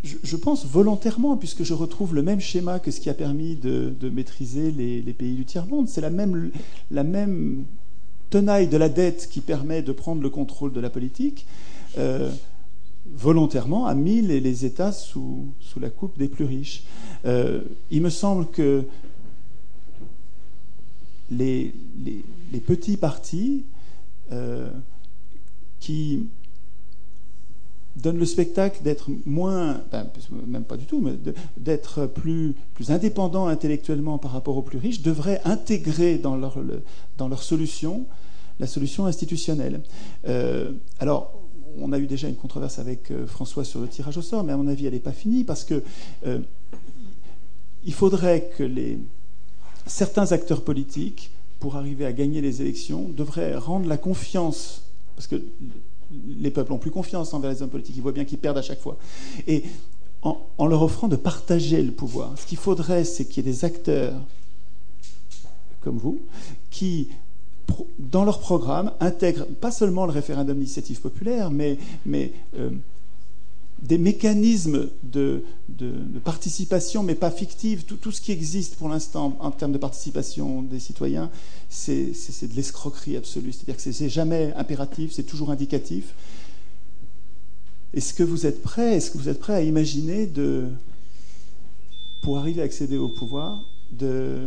je, pense volontairement, puisque je retrouve le même schéma que ce qui a permis de, maîtriser les, pays du tiers-monde. C'est la même tenaille de la dette qui permet de prendre le contrôle de la politique. Euh, volontairement a mis les, États sous, la coupe des plus riches. Euh, il me semble que les, petits partis euh, qui donnent le spectacle d'être moins, même pas du tout, mais d'être plus, plus indépendants intellectuellement par rapport aux plus riches, devraient intégrer dans dans leur solution la solution institutionnelle. Euh, alors, on a eu déjà une controverse avec euh, François sur le tirage au sort, mais à mon avis, elle n'est pas finie parce que il faudrait que les, certains acteurs politiques, pour arriver à gagner les élections, devraient rendre la confiance, parce que les peuples ont plus confiance envers les hommes politiques, ils voient bien qu'ils perdent à chaque fois, et en, leur offrant de partager le pouvoir. Ce qu'il faudrait, c'est qu'il y ait des acteurs comme vous qui dans leur programme, intègrent pas seulement le référendum d'initiative populaire, mais, euh, des mécanismes de, participation, mais pas fictifs. Tout, ce qui existe pour l'instant en termes de participation des citoyens, c'est de l'escroquerie absolue. C'est-à-dire que c'est jamais impératif, c'est toujours indicatif. Est-ce que vous êtes prêt Est-ce que vous êtes prêt à imaginer de, pour arriver à accéder au pouvoir, de,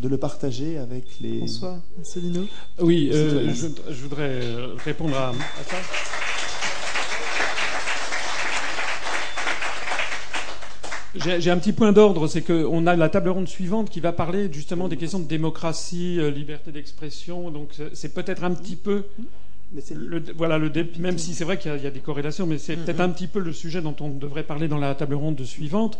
de le partager avec les. François Asselineau Oui, euh, je, voudrais répondre à ça. J'ai un petit point d'ordre, c'est qu'on a la table ronde suivante qui va parler justement des questions de démocratie, euh, liberté d'expression. Donc c'est peut-être un petit peu, le, voilà, le même si c'est vrai qu'il y, a des corrélations, mais c'est peut-être un petit peu le sujet dont on devrait parler dans la table ronde suivante.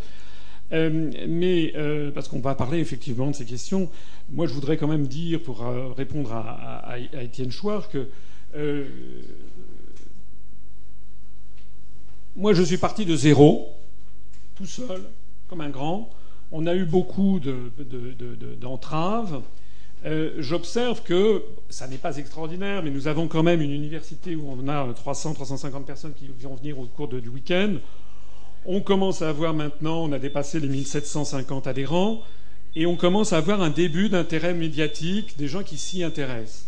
Euh, mais euh, parce qu'on va parler effectivement de ces questions, moi je voudrais quand même dire, pour répondre à, Étienne Chouard, que moi je suis parti de zéro tout seul, comme un grand. On a eu beaucoup d'entraves. Euh, j'observe que ça n'est pas extraordinaire, mais nous avons quand même une université où on a 300, 350 personnes qui vont venir au cours du week-end. On commence à avoir maintenant, on a dépassé les 1750 adhérents, et on commence à avoir un début d'intérêt médiatique des gens qui s'y intéressent.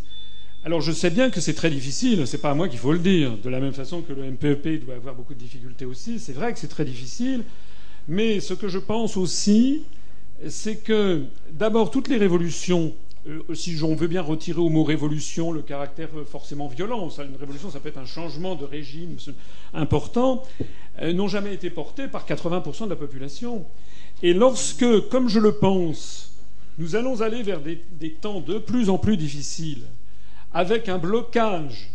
Alors je sais bien que c'est très difficile, c'est pas à moi qu'il faut le dire, de la même façon que le MPEP doit avoir beaucoup de difficultés aussi, c'est vrai que c'est très difficile, mais ce que je pense aussi, c'est que d'abord toutes les révolutions, si on veut bien retirer au mot révolution le caractère euh, forcément violent, une révolution ça peut être un changement de régime important, euh, n'ont jamais été portées par 80% de la population. Et lorsque, comme je le pense, nous allons aller vers des, des temps de plus en plus difficiles, avec un blocage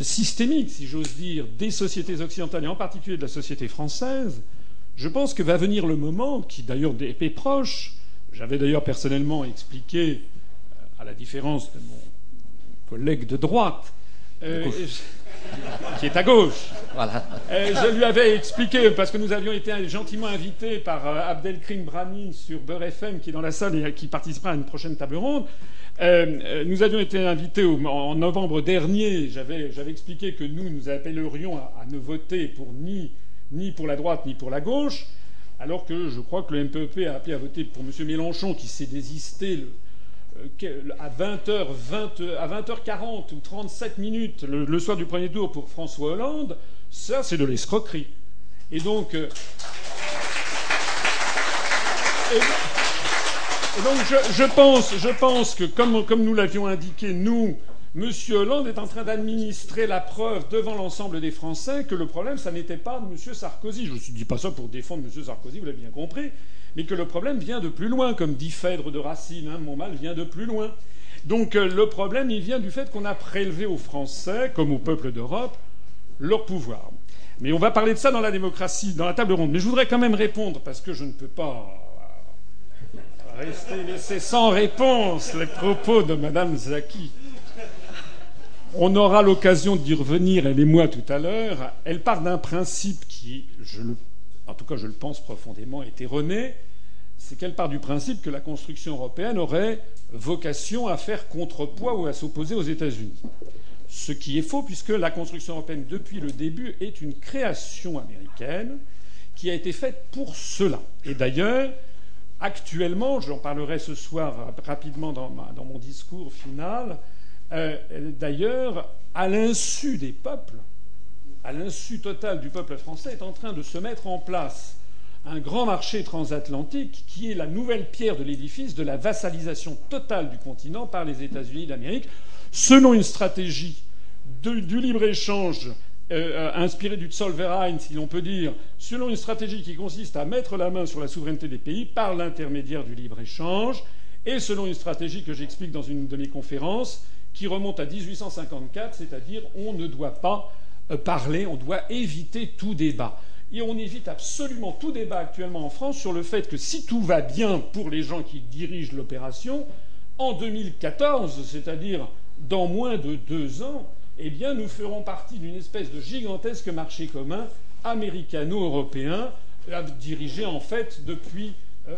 systémique, si j'ose dire, des sociétés occidentales et en particulier de la société française, je pense que va venir le moment, qui d'ailleurs est proche, j'avais d'ailleurs personnellement expliqué, euh, à la différence de mon collègue de droite, euh, [laughs] qui est à gauche. Voilà. Euh, je lui avais expliqué, parce que nous avions été gentiment invités par Abdelkrim Brani sur Beurre FM, qui est dans la salle et qui participera à une prochaine table ronde. nous avions été invités en novembre dernier. J'avais expliqué que nous, nous appellerions à, à ne voter pour ni ni pour la droite ni pour la gauche, alors que je crois que le MPEP a appelé à voter pour M. Mélenchon qui s'est désisté euh, à 20h, 20, à 20h40 ou 37 minutes le, soir du premier tour pour François Hollande, ça c'est de l'escroquerie. Et donc, euh, donc je, pense, je pense que comme nous l'avions indiqué, nous, M. Hollande est en train d'administrer la preuve devant l'ensemble des Français que le problème, ça n'était pas de M. Sarkozy. Je ne dis pas ça pour défendre M. Sarkozy, vous l'avez bien compris, mais que le problème vient de plus loin, comme dit Phèdre de Racine, hein, mon mal vient de plus loin. Donc euh, le problème, il vient du fait qu'on a prélevé aux Français, comme au peuple d'Europe, leur pouvoir. Mais on va parler de ça dans la démocratie, dans la table ronde. Mais je voudrais quand même répondre, parce que je ne peux pas rester laisser sans réponse les propos de Mme Zaki. On aura l'occasion d'y revenir, elle et moi, tout à l'heure. Elle part d'un principe qui, en tout cas je le pense profondément, est erroné. C'est qu'elle part du principe que la construction européenne aurait vocation à faire contrepoids ou à s'opposer aux États-Unis. Ce qui est faux, puisque la construction européenne, depuis le début, est une création américaine qui a été faite pour cela. Et d'ailleurs, actuellement, j'en parlerai ce soir rapidement dans, mon discours final, euh, d'ailleurs, à l'insu des peuples, à l'insu total du peuple français, est en train de se mettre en place un grand marché transatlantique qui est la nouvelle pierre de l'édifice de la vassalisation totale du continent par les États-Unis d'Amérique, selon une stratégie du libre-échange euh, inspirée du Zollverein, si l'on peut dire, selon une stratégie qui consiste à mettre la main sur la souveraineté des pays par l'intermédiaire du libre-échange, et selon une stratégie que j'explique dans une de mes conférences, qui remonte à 1854, c'est-à-dire on ne doit pas euh, parler, on doit éviter tout débat. Et on évite absolument tout débat actuellement en France sur le fait que si tout va bien pour les gens qui dirigent l'opération, en 2014, c'est-à-dire dans moins de deux ans, eh bien, nous ferons partie d'une espèce de gigantesque marché commun américano-européen, euh, dirigé en fait depuis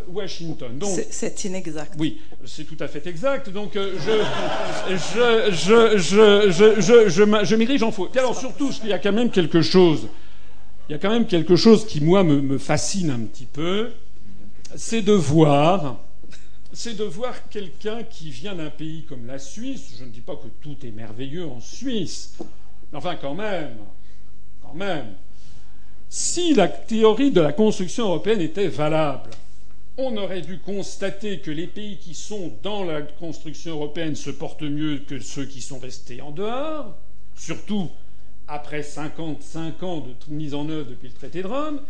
Washington. C'est inexact. Oui, c'est tout à fait exact. Donc euh, je, je, je, je, je, m'érige en faux. alors surtout, il y a quand même quelque chose. Il y a quand même quelque chose qui moi me, me fascine un petit peu, c'est de voir c'est de voir quelqu'un qui vient d'un pays comme la Suisse. Je ne dis pas que tout est merveilleux en Suisse, mais enfin quand même, quand même. Si la théorie de la construction européenne était valable, on aurait dû constater que les pays qui sont dans la construction européenne se portent mieux que ceux qui sont restés en dehors, surtout après 55 ans de mise en œuvre depuis le traité de Rome,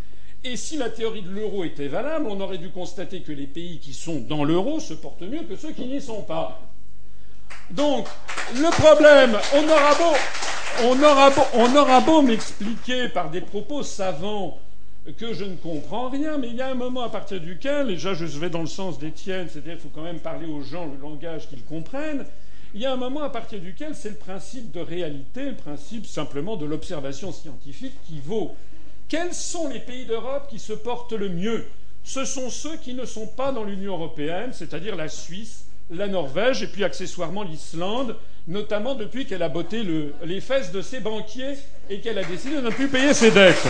et si la théorie de l'euro était valable, on aurait dû constater que les pays qui sont dans l'euro se portent mieux que ceux qui n'y sont pas. Donc, le problème, on aura beau, beau, on aura beau m'expliquer par des propos savants que je ne comprends rien, mais il y a un moment à partir duquel, et déjà je vais dans le sens d'Étienne, c'est-à-dire qu'il faut quand même parler aux gens le langage qu'ils comprennent, il y a un moment à partir duquel c'est le principe de réalité, le principe simplement de l'observation scientifique qui vaut. Quels sont les pays d'Europe qui se portent le mieux? Ce sont ceux qui ne sont pas dans l'Union européenne, c'est-à-dire la Suisse, la Norvège et puis accessoirement l'Islande, notamment depuis qu'elle a botté les fesses de ses banquiers et qu'elle a décidé de ne plus payer ses dettes.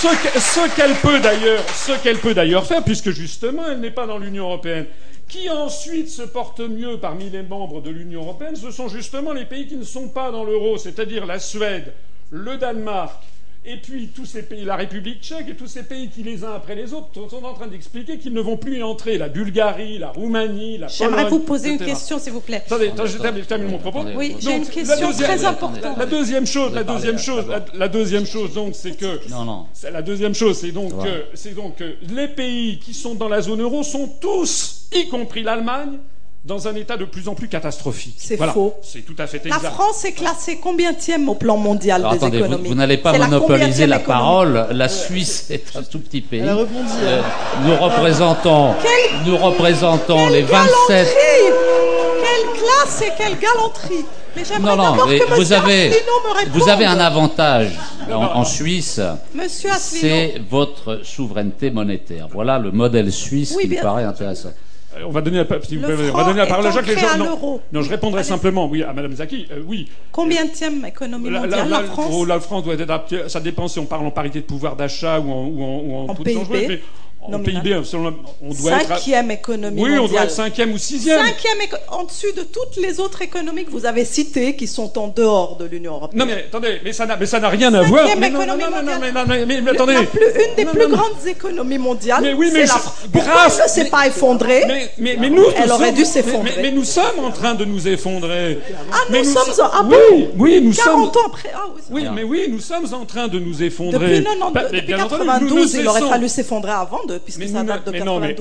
Ce, qu'elle peut d'ailleurs, qu'elle peut d'ailleurs faire, puisque justement elle n'est pas dans l'Union européenne, qui ensuite se portent mieux parmi les membres de l'Union européenne, ce sont justement les pays qui ne sont pas dans l'euro, c'est-à-dire la Suède, le Danemark, et puis tous ces pays, la République tchèque et tous ces pays qui, les uns après les autres, sont en train d'expliquer qu'ils ne vont plus y entrer. La Bulgarie, la Roumanie, la Pologne. J'aimerais vous poser une question, s'il vous plaît. Attendez, je termine, mon propos. Oui, j'ai une question très importante. La deuxième chose, la deuxième chose, la, deuxième chose, donc, c'est que. Non, non. La deuxième chose, c'est donc, que, c'est donc que les pays qui sont dans la zone euro sont tous, y compris l'Allemagne, dans un état de plus en plus catastrophique. C'est faux. C'est tout à fait exact. La France est classée combienième au plan mondial des attendez, économies Vous, n'allez pas monopoliser la, parole. La Suisse [laughs] est un tout petit pays. Euh, nous représentons, nous représentons les 27. Quelle classe et quelle galanterie mais non, non, mais que vous avez, vous avez un avantage en, Suisse. C'est votre souveraineté monétaire. Voilà le modèle suisse qui me paraît intéressant. Euh, on va donner la, parole à Jacques. Les gens, non, je répondrai simplement, oui, à Madame Zaki, euh, oui. Combien de économie mondiale la, France oh, La France doit être Ça dépend si on parle en parité de pouvoir d'achat ou en, ou en, taux de PIB en PIB, on doit cinquième économie oui, on doit être cinquième ou sixième. Cinquième en dessus de toutes les autres économies que vous avez citées, qui sont en dehors de l'Union européenne. Non mais attendez, mais ça n'a, mais ça n'a rien à voir. Cinquième économie mondiale. Non, mais, mais, mais, attendez. une des plus grandes économies mondiales. Mais oui, mais la... pourquoi elle ne s'est pas effondrée Mais, mais, nous, elle aurait dû s'effondrer. Mais, nous sommes en train de nous effondrer. Ah, nous, sommes en... ah, oui, oui, nous 40 ans après. Ah, oui, mais oui, nous sommes en train de nous effondrer. Depuis 92, il aurait fallu s'effondrer avant, puisque ça date mais non, mais,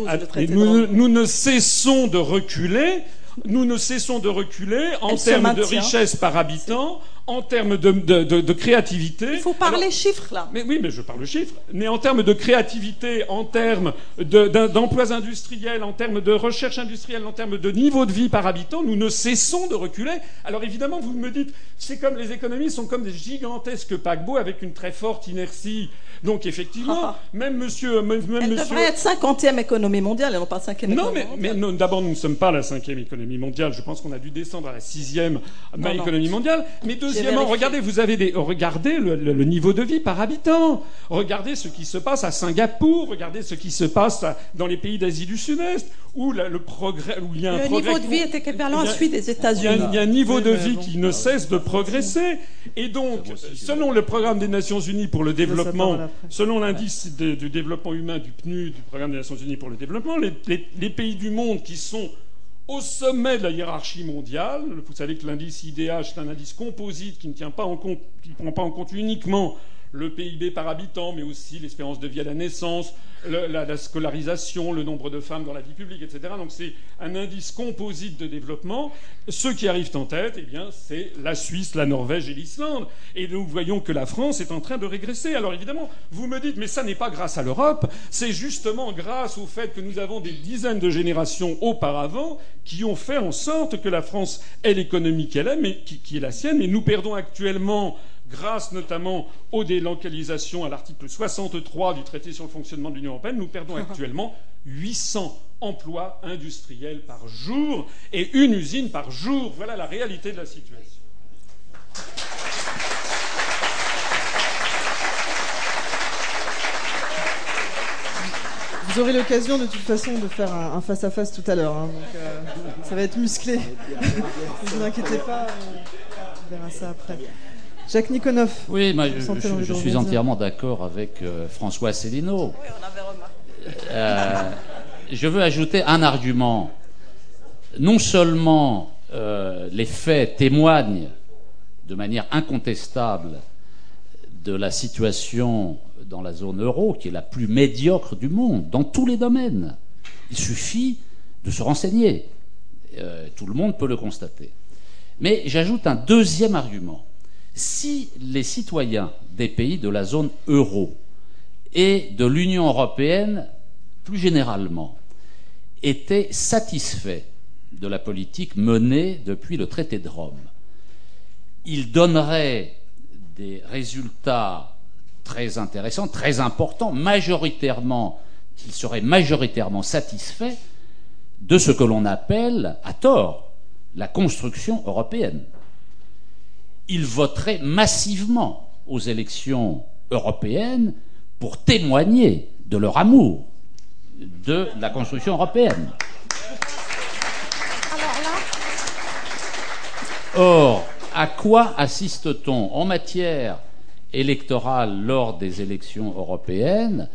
nous, ne cessons de reculer. Nous ne cessons de reculer en termes de richesse par habitant, en termes de, créativité. Il faut parler chiffres là. Mais oui, mais je parle chiffres. Mais en termes de créativité, en termes d'emplois industriels, en termes de recherche industrielle, en termes de niveau de vie par habitant, nous ne cessons de reculer. Alors évidemment, vous me dites, c'est comme les économies sont comme des gigantesques paquebots avec une très forte inertie. Donc effectivement, ah. même monsieur, même, Elle devrait être cinquantième économie mondiale et non pas cinquième non, économie mais, mais d'abord, nous ne sommes pas la cinquième économie mondiale. Je pense qu'on a dû descendre à la sixième économie mondiale. Mais deuxièmement, deuxièmement, regardez, vous avez des, regardez le, niveau de vie par habitant. Regardez ce qui se passe à Singapour. Regardez ce qui se passe dans les pays d'Asie du Sud-Est, où le progrès, où il y a un le niveau de vie est équivalent à celui des États-Unis. Il, y a un niveau de vie qui ne cesse de progresser. Et donc, selon le programme des Nations Unies pour le développement, selon l'indice du développement humain du PNU, du programme des Nations Unies pour le développement, les pays du monde qui sont au sommet de la hiérarchie mondiale. Vous savez que l'indice IDH est un indice composite qui ne qui prend pas en compte uniquement le PIB par habitant, mais aussi l'espérance de vie à la naissance, la, scolarisation, le nombre de femmes dans la vie publique, etc. Donc c'est un indice composite de développement. Ceux qui arrivent en tête, eh bien, c'est la Suisse, la Norvège et l'Islande. Et nous voyons que la France est en train de régresser. Alors évidemment, vous me dites, mais ça n'est pas grâce à l'Europe, c'est justement grâce au fait que nous avons des dizaines de générations auparavant qui ont fait en sorte que la France ait l'économie qu'elle est, mais qui, qui est la sienne. Mais nous perdons actuellement grâce notamment aux délocalisations à l'article 63 du traité sur le fonctionnement de l'Union européenne, nous perdons [laughs] actuellement 800 emplois industriels par jour et une usine par jour. Voilà la réalité de la situation. Vous aurez l'occasion de toute façon de faire un face-à-face tout à l'heure. Hein, euh, ça va être musclé. [laughs] ne vous inquiétez pas, on verra ça après. Jacques Nikonov. Oui, je, suis entièrement d'accord avec euh, François Asselineau. Oui, on avait remarqué. Euh, je veux ajouter un argument. Non seulement euh, les faits témoignent de manière incontestable de la situation dans la zone euro, qui est la plus médiocre du monde, dans tous les domaines. Il suffit de se renseigner. tout le monde peut le constater. Mais j'ajoute un deuxième argument si les citoyens des pays de la zone euro et de l'Union européenne plus généralement étaient satisfaits de la politique menée depuis le traité de Rome, ils donneraient des résultats très intéressants, très importants, majoritairement, ils seraient majoritairement satisfaits de ce que l'on appelle, à tort, la construction européenne ils voteraient massivement aux élections européennes pour témoigner de leur amour de la construction européenne. Or, à quoi assiste-t-on en matière électorale lors des élections européennes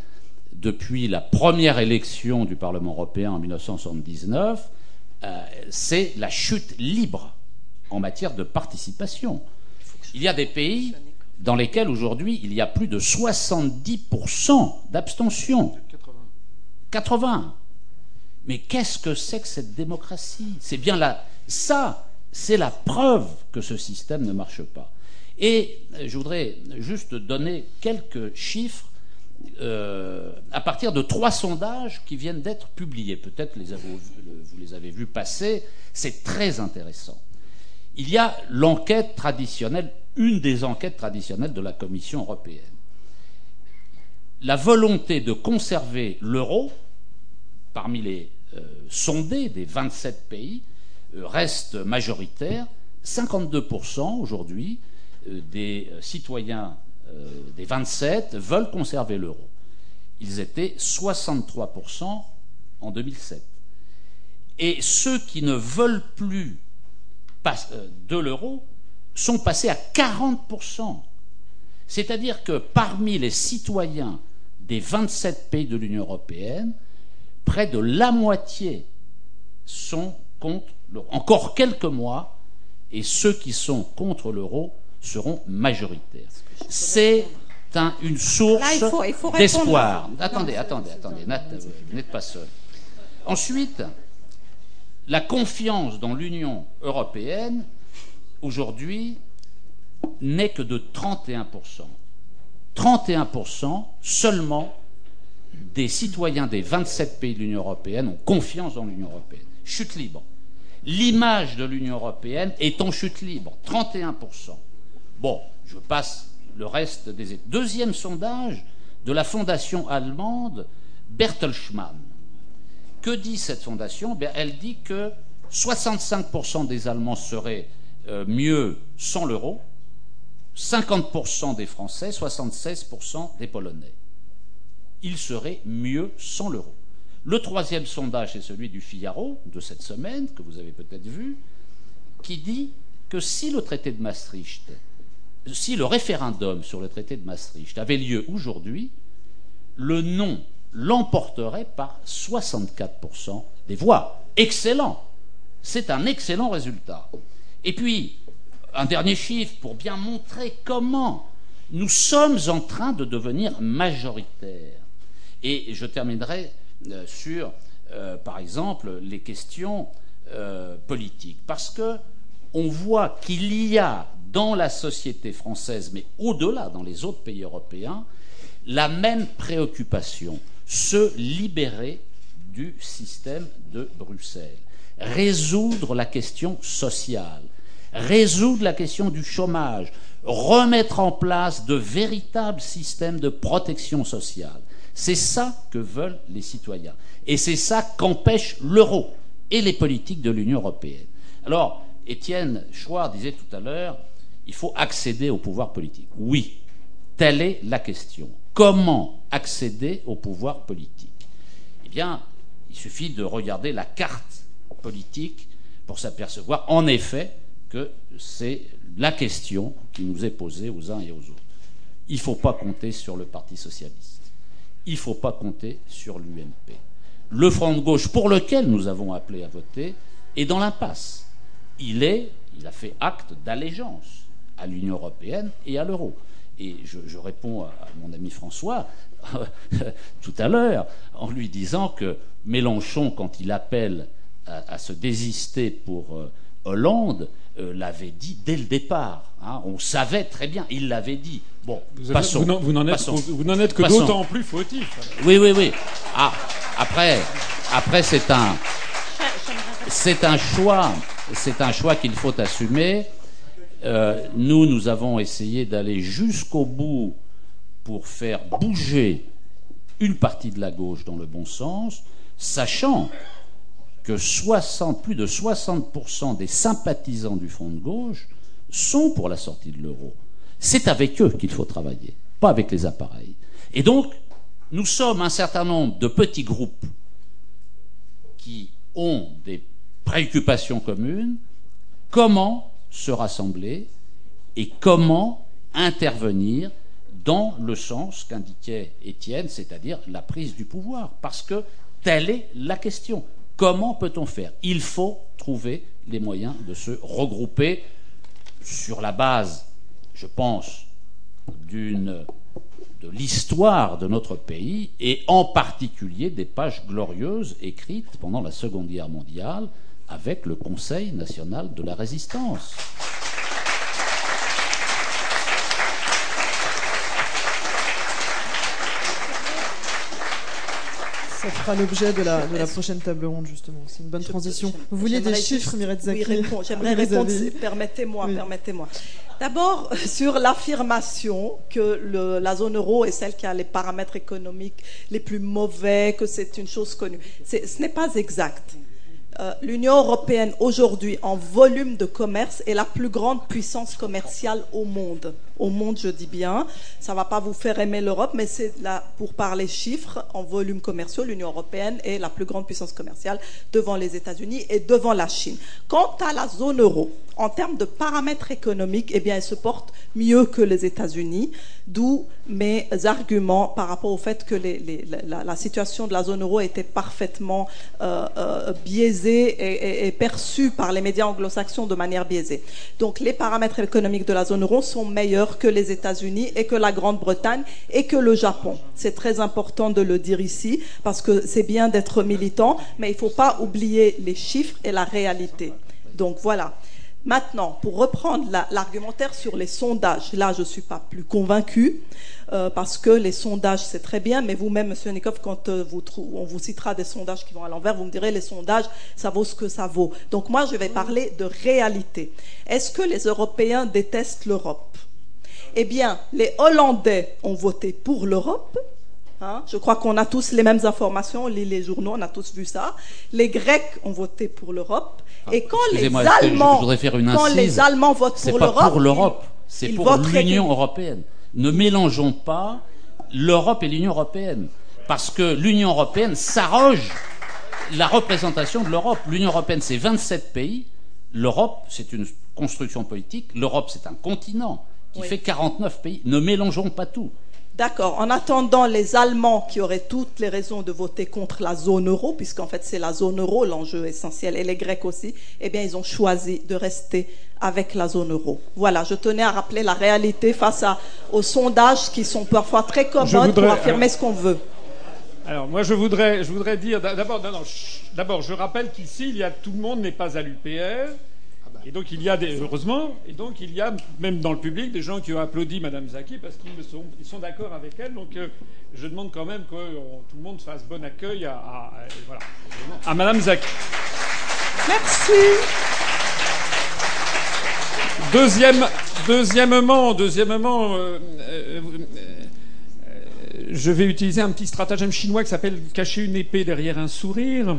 depuis la première élection du Parlement européen en 1979 euh, C'est la chute libre en matière de participation. Il y a des pays dans lesquels aujourd'hui il y a plus de 70% d'abstention. 80. Mais qu'est-ce que c'est que cette démocratie? C'est bien là. Ça, c'est la preuve que ce système ne marche pas. Et je voudrais juste donner quelques chiffres euh, à partir de trois sondages qui viennent d'être publiés. Peut-être vous les avez vus passer. C'est très intéressant. Il y a l'enquête traditionnelle une des enquêtes traditionnelles de la Commission européenne. La volonté de conserver l'euro parmi les euh, sondés des 27 pays euh, reste majoritaire. 52% aujourd'hui euh, des citoyens des 27 veulent conserver l'euro. Ils étaient 63% en 2007. Et ceux qui ne veulent plus de l'euro sont passés à 40%. C'est-à-dire que parmi les citoyens des 27 pays de l'Union européenne, près de la moitié sont contre l'euro. Encore quelques mois, et ceux qui sont contre l'euro seront majoritaires. C'est une source d'espoir. Attendez, attendez, attendez, vous n'êtes pas seul. Ensuite, la confiance dans l'Union européenne aujourd'hui n'est que de 31%. 31% seulement des citoyens des 27 pays de l'Union européenne ont confiance dans l'Union européenne. Chute libre. L'image de l'Union européenne est en chute libre, 31%. Bon, je passe le reste des... Deuxième sondage de la fondation allemande Bertelsmann. Que dit cette fondation? Elle dit que 65% des Allemands seraient euh, mieux sans l'euro 50% des Français, 76% des Polonais. Il serait mieux sans l'euro. Le troisième sondage est celui du Figaro de cette semaine, que vous avez peut-être vu, qui dit que si le traité de Maastricht, si le référendum sur le traité de Maastricht avait lieu aujourd'hui, le non l'emporterait par 64% des voix. Excellent. C'est un excellent résultat. Et puis, un dernier chiffre pour bien montrer comment nous sommes en train de devenir majoritaires. Et je terminerai euh, sur, euh, par exemple, les questions euh, politiques. Parce que on voit qu'il y a dans la société française, mais au-delà, dans les autres pays européens, la même préoccupation, se libérer du système de Bruxelles, résoudre la question sociale, résoudre la question du chômage, remettre en place de véritables systèmes de protection sociale. C'est ça que veulent les citoyens. Et c'est ça qu'empêche l'euro et les politiques de l'Union européenne. Alors, Étienne Chouard disait tout à l'heure, il faut accéder au pouvoir politique. Oui, telle est la question. Comment accéder au pouvoir politique? Eh bien, il suffit de regarder la carte politique pour s'apercevoir, en effet, c'est la question qui nous est posée aux uns et aux autres. Il ne faut pas compter sur le Parti socialiste. Il ne faut pas compter sur l'UMP. Le front de gauche pour lequel nous avons appelé à voter est dans l'impasse. Il est, il a fait acte d'allégeance à l'Union européenne et à l'euro. Et je, réponds à, mon ami François [laughs] tout à l'heure en lui disant que Mélenchon, quand il appelle à, se désister pour euh, Hollande, euh, l'avait dit dès le départ. Hein. On savait très bien, il l'avait dit. Bon, vous, vous n'en êtes, que d'autant plus fautif. Oui, oui, oui. Ah, après, après c'est un, c'est un choix, c'est un choix qu'il faut assumer. Euh, nous, nous avons essayé d'aller jusqu'au bout pour faire bouger une partie de la gauche dans le bon sens, sachant que plus de 60% des sympathisants du Front de gauche sont pour la sortie de l'euro. C'est avec eux qu'il faut travailler, pas avec les appareils. Et donc, nous sommes un certain nombre de petits groupes qui ont des préoccupations communes. Comment se rassembler et comment intervenir dans le sens qu'indiquait Étienne, c'est-à-dire la prise du pouvoir? Parce que telle est la question. Comment peut-on faire? Il faut trouver les moyens de se regrouper sur la base, je pense, de l'histoire de notre pays et en particulier des pages glorieuses écrites pendant la Seconde Guerre mondiale avec le Conseil national de la résistance. Ça fera l'objet de la, prochaine table ronde, justement. C'est une bonne transition. Vous vouliez des chiffres, Mireille Zaki Oui, j'aimerais répondre, permettez-moi, permettez-moi. D'abord, sur l'affirmation que la zone euro est celle qui a les paramètres économiques les plus mauvais, que c'est une chose connue. Ce n'est pas exact. Euh, l'Union européenne aujourd'hui en volume de commerce est la plus grande puissance commerciale au monde. Au monde, je dis bien. Ça ne va pas vous faire aimer l'Europe, mais c'est là, pour parler chiffres, en volume commercial, l'Union européenne est la plus grande puissance commerciale devant les États-Unis et devant la Chine. Quant à la zone euro, en termes de paramètres économiques, eh bien, elle se porte mieux que les États-Unis, d'où mes arguments par rapport au fait que la, situation de la zone euro était parfaitement euh, euh, biaisée et, perçue par les médias anglo-saxons de manière biaisée. Donc, les paramètres économiques de la zone euro sont meilleurs que les États-Unis et que la Grande-Bretagne et que le Japon. C'est très important de le dire ici parce que c'est bien d'être militant, mais il ne faut pas oublier les chiffres et la réalité. Donc voilà. Maintenant, pour reprendre l'argumentaire sur les sondages, là, je ne suis pas plus convaincue, euh, parce que les sondages, c'est très bien, mais vous-même, Monsieur Nikov, quand euh, on vous citera des sondages qui vont à l'envers, vous me direz, les sondages, ça vaut ce que ça vaut. Donc moi, je vais parler de réalité. Est-ce que les Européens détestent l'Europe? Eh bien, les Hollandais ont voté pour l'Europe, Hein? Je crois qu'on a tous les mêmes informations, on lit les journaux, on a tous vu ça. Les Grecs ont voté pour l'Europe. Ah, et quand les Allemands, faire une quand les Allemands votent pour l'Europe, c'est pour votent l'Union européenne. Ne mélangeons pas l'Europe et l'Union européenne. Parce que l'Union européenne s'arroge la représentation de l'Europe. L'Union européenne, c'est 27 pays. L'Europe, c'est une construction politique. L'Europe, c'est un continent qui Oui. fait 49 pays. Ne mélangeons pas tout. D'accord. En attendant, les Allemands qui auraient toutes les raisons de voter contre la zone euro, puisqu'en fait c'est la zone euro l'enjeu essentiel, et les Grecs aussi, eh bien ils ont choisi de rester avec la zone euro. Voilà, je tenais à rappeler la réalité face à, aux sondages qui sont parfois très commodes voudrais- pour affirmer alors- ce qu'on veut. Alors moi je voudrais, je voudrais dire d'abord, non, non, chut. d'abord je rappelle qu'ici il y a tout le monde n'est pas à l'UPR et donc il y a des heureusement et donc il y a même dans le public des gens qui ont applaudi Madame Zaki parce qu'ils sont, ils sont d'accord avec elle donc euh, je demande quand même que on- tout le monde fasse bon accueil à, à- à- voilà, à Madame Zaki. Merci. Deuxième, deuxièmement, deuxièmement, euh, euh, je vais utiliser un petit stratagème chinois qui s'appelle cacher une épée derrière un sourire.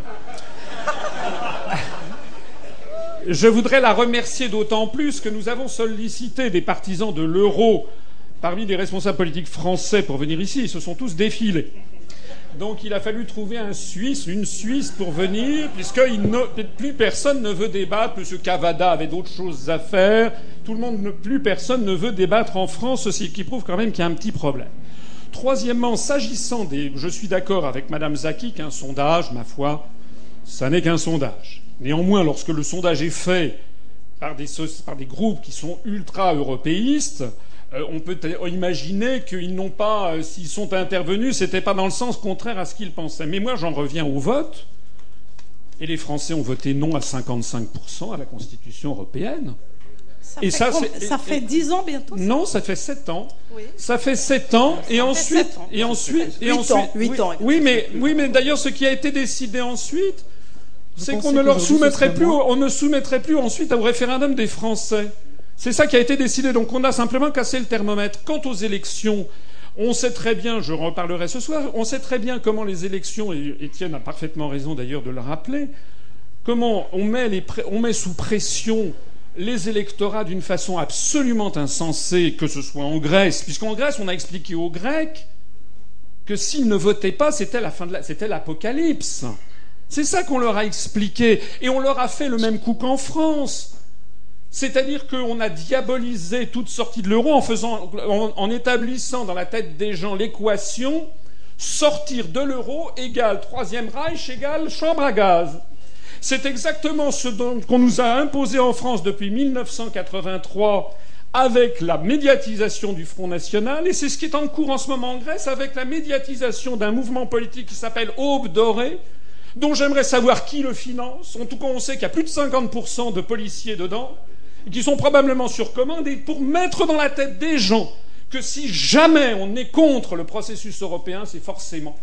Je voudrais la remercier d'autant plus que nous avons sollicité des partisans de l'euro parmi les responsables politiques français pour venir ici. Ils se sont tous défilés. Donc il a fallu trouver un Suisse, une Suisse pour venir, puisque plus personne ne veut débattre. M. Cavada avait d'autres choses à faire. Tout le monde, plus personne ne veut débattre en France, ce qui prouve quand même qu'il y a un petit problème. Troisièmement, s'agissant des, je suis d'accord avec Mme Zaki qu'un sondage, ma foi, ça n'est qu'un sondage. Néanmoins, lorsque le sondage est fait par des, par des groupes qui sont ultra-européistes, euh, on peut imaginer qu'ils n'ont pas, euh, s'ils sont intervenus, c'était pas dans le sens contraire à ce qu'ils pensaient. Mais moi, j'en reviens au vote. Et les Français ont voté non à 55% à la Constitution européenne. Ça Et fait, ça, ça et- fait 10 ans bientôt ça Non, ça fait 7 ans. Oui. Ça fait 7 ans et ensuite sept ans. et ensuite et Huit ensuite ans, oui, ans, oui mais oui mais d'ailleurs ce qui a été décidé ensuite c'est qu'on ne leur soumettrait plus moins on ne soumettrait plus ensuite au référendum des Français. C'est ça qui a été décidé donc on a simplement cassé le thermomètre. Quant aux élections on sait très bien, je reparlerai ce soir, on sait très bien comment les élections, et Étienne a parfaitement raison d'ailleurs de le rappeler, comment on met, les on met sous pression les électorats d'une façon absolument insensée, que ce soit en Grèce, puisqu'en Grèce, on a expliqué aux Grecs que s'ils ne votaient pas, c'était la fin de la- c'était l'apocalypse. C'est ça qu'on leur a expliqué. Et on leur a fait le même coup qu'en France. C'est-à-dire qu'on a diabolisé toute sortie de l'euro en, établissant dans la tête des gens l'équation sortir de l'euro égale Troisième Reich égale chambre à gaz. C'est exactement ce qu'on nous a imposé en France depuis 1983 avec la médiatisation du Front National, et c'est ce qui est en cours en ce moment en Grèce avec la médiatisation d'un mouvement politique qui s'appelle Aube Dorée, dont j'aimerais savoir qui le finance. En tout cas, on sait qu'il y a plus de 50% de policiers dedans, qui sont probablement sur commande, et pour mettre dans la tête des gens que si jamais on est contre le processus européen, c'est forcément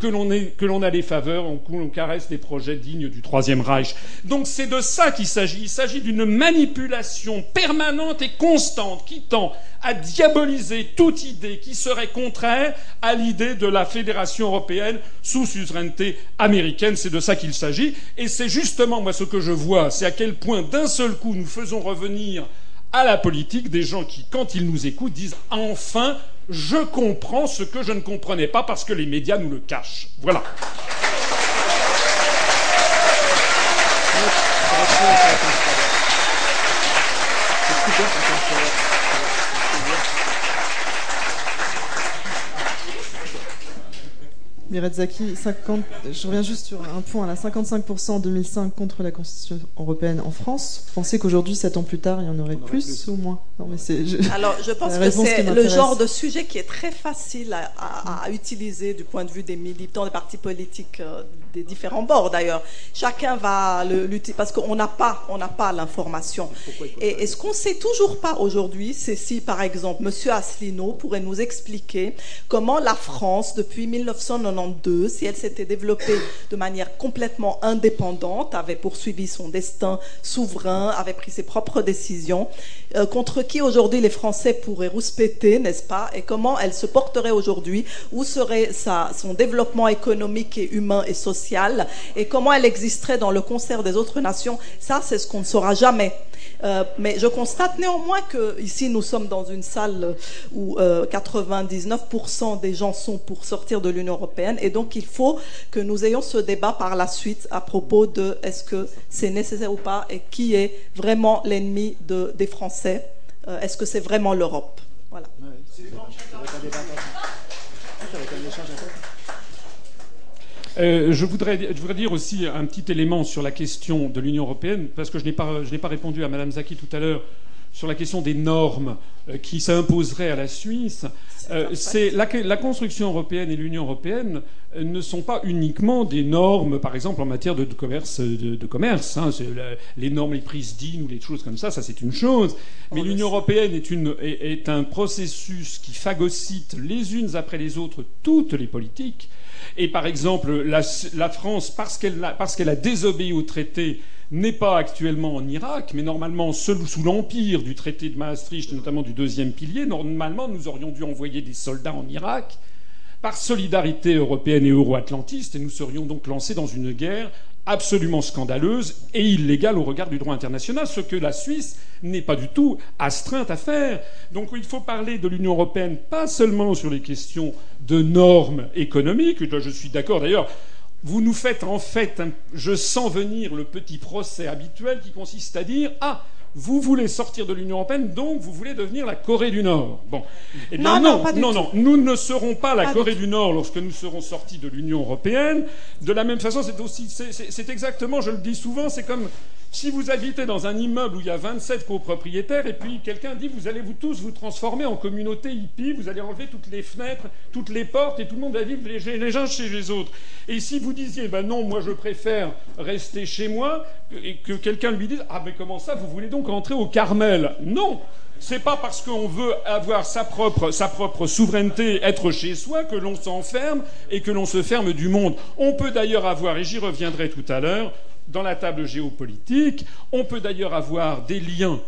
que l'on que a des faveurs, on caresse des projets dignes du Troisième Reich. Donc c'est de ça qu'il s'agit. Il s'agit d'une manipulation permanente et constante qui tend à diaboliser toute idée qui serait contraire à l'idée de la fédération européenne sous suzeraineté américaine. C'est de ça qu'il s'agit. Et c'est justement, moi, ce que je vois, c'est à quel point d'un seul coup nous faisons revenir à la politique des gens qui, quand ils nous écoutent, disent enfin, je comprends ce que je ne comprenais pas parce que les médias nous le cachent. Voilà. Mirezaki, 50, je reviens juste sur un point, là, 55% en 2005 contre la Constitution européenne en France. Vous pensez qu'aujourd'hui, 7 ans plus tard, il y en aurait, aurait plus, plus. ou moins? Non, mais c'est. je- Alors, je pense que c'est le genre de sujet qui est très facile à, à- à utiliser du point de vue des militants, des partis politiques, euh, des différents bords d'ailleurs. Chacun va l'utiliser parce qu'on n'a pas, on n'a pas l'information. Et, et ce qu'on sait toujours pas aujourd'hui, c'est si, par exemple, Monsieur Asselineau pourrait nous expliquer comment la France, depuis 1992, si elle s'était développée de manière complètement indépendante, avait poursuivi son destin souverain, avait pris ses propres décisions, euh, contre qui aujourd'hui les Français pourraient rouspéter, n'est-ce pas? Et comment elle se porterait aujourd'hui? Où serait sa, son développement économique et humain et social? Et comment elle existerait dans le concert des autres nations Ça, c'est ce qu'on ne saura jamais. Euh, mais je constate néanmoins que ici nous sommes dans une salle où 99% des gens sont pour sortir de l'Union européenne et donc il faut que nous ayons ce débat par la suite à propos de est-ce que c'est nécessaire ou pas et qui est vraiment l'ennemi de, des Français. est-ce que c'est vraiment l'Europe? Voilà. Euh, je, voudrais, je, voudrais, dire aussi un petit élément sur la question de l'Union européenne, parce que je n'ai pas, pas, répondu à Mme Zaki tout à l'heure sur la question des normes euh, qui s'imposeraient à la Suisse. Euh, c'est la, la, construction européenne et l'Union européenne ne sont pas uniquement des normes, par exemple en matière de, de commerce. De, de commerce hein, la, les normes, les prises d'IN ou les choses comme ça, ça c'est une chose. Mais l'Union européenne est, une, est, est un processus qui phagocyte les unes après les autres toutes les politiques. Et par exemple, la, France, parce qu'elle a, qu a, désobéi au traité, n'est pas actuellement en Irak, mais normalement sous, sous l'empire du traité de Maastricht, notamment du deuxième pilier, normalement nous aurions dû envoyer des soldats en Irak. Par solidarité européenne et euro-atlantiste, et nous serions donc lancés dans une guerre absolument scandaleuse et illégale au regard du droit international, ce que la Suisse n'est pas du tout astreinte à faire. Donc il faut parler de l'Union européenne pas seulement sur les questions de normes économiques, je suis d'accord d'ailleurs, vous nous faites en fait, je sens venir le petit procès habituel qui consiste à dire Ah, vous voulez sortir de l'Union européenne, donc vous voulez devenir la Corée du Nord. Bon. Eh bien, non, non, non, non, nous ne serons pas la pas Corée du, du, Nord lorsque nous serons sortis de l'Union européenne. De la même façon, c'est aussi, c'est exactement, je le dis souvent, c'est comme si vous habitez dans un immeuble où il y a 27 copropriétaires et puis quelqu'un dit vous allez vous tous vous transformer en communauté hippie, vous allez enlever toutes les fenêtres, toutes les portes et tout le monde va vivre les, uns chez les autres. Et si vous disiez ben non, moi je préfère rester chez moi et que quelqu'un lui dise ah mais comment ça vous voulez donc rentrer au Carmel? Non, c'est pas parce qu'on veut avoir sa propre souveraineté, être chez soi, que l'on s'enferme et que l'on se ferme du monde. On peut d'ailleurs avoir, et j'y reviendrai tout à l'heure, dans la table géopolitique. On peut d'ailleurs avoir des liens.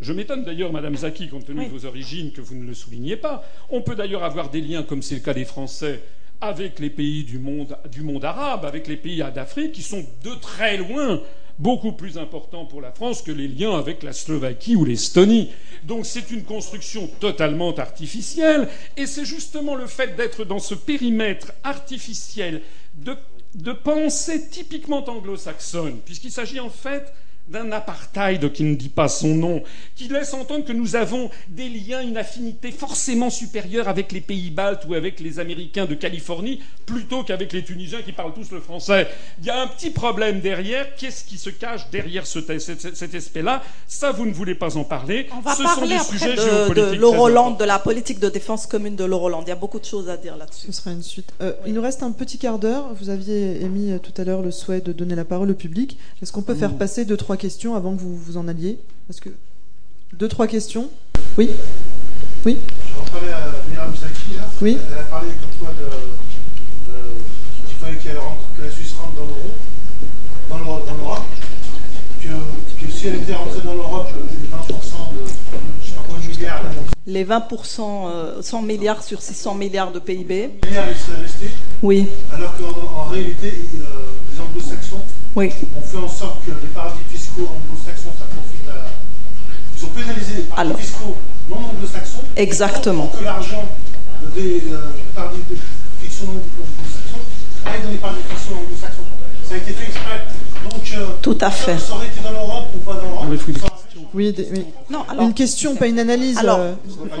Je m'étonne d'ailleurs, Madame Zaki, compte tenu oui. de vos origines, que vous ne le souligniez pas. On peut d'ailleurs avoir des liens, comme c'est le cas des Français, avec les pays du monde, du monde arabe, avec les pays d'Afrique, qui sont de très loin beaucoup plus importants pour la France que les liens avec la Slovaquie ou l'Estonie. Donc c'est une construction totalement artificielle, et c'est justement le fait d'être dans ce périmètre artificiel de de pensée typiquement anglo-saxonne, puisqu'il s'agit en fait d'un apartheid qui ne dit pas son nom, qui laisse entendre que nous avons des liens, une affinité forcément supérieure avec les pays baltes ou avec les Américains de Californie, plutôt qu'avec les Tunisiens qui parlent tous le français. Il y a un petit problème derrière. Qu'est-ce qui se cache derrière ce, cet, cet aspect-là? Ça, vous ne voulez pas en parler. On va ce parler sont des après sujets de, géopolitiques. de l'Euroland, de la politique de défense commune de l'Euroland. Il y a beaucoup de choses à dire là-dessus. Ce sera une suite. Euh, oui. Il nous reste un petit quart d'heure. Vous aviez émis euh, tout à l'heure le souhait de donner la parole au public. Est-ce qu'on peut mmh. faire passer deux, trois questions avant que vous vous en alliez Parce que deux, trois questions. Oui. Oui. Je vais en parler à Mira Misaki. Là. Oui. Elle a parlé comme quoi de, de qu'il fallait qu rentre, que la Suisse rentre dans l'euro, dans l'Europe, que, que, si elle était rentrée dans l'Europe, les 20% de je sais pas combien de milliards. Les 20%, euh, 100 milliards sur 600 milliards de PIB. Milliards, ils seraient restés. Oui. Alors qu'en en réalité, euh, les anglo-saxons oui. On fait en sorte que les paradis fiscaux anglo-saxons, ça profite à. Ils ont pénalisé les paradis Alors. fiscaux non anglo-saxons. Exactement. Pour que l'argent des euh, paradis de fiction anglo-saxons aille dans les paradis fiction anglo-saxons. Ça a été fait exprès. Donc, euh, Tout à fait. Ça aurait été dans l'Europe ou pas dans l'Europe. Oui, des, oui. Non, alors, une question, pas une analyse. Alors, euh,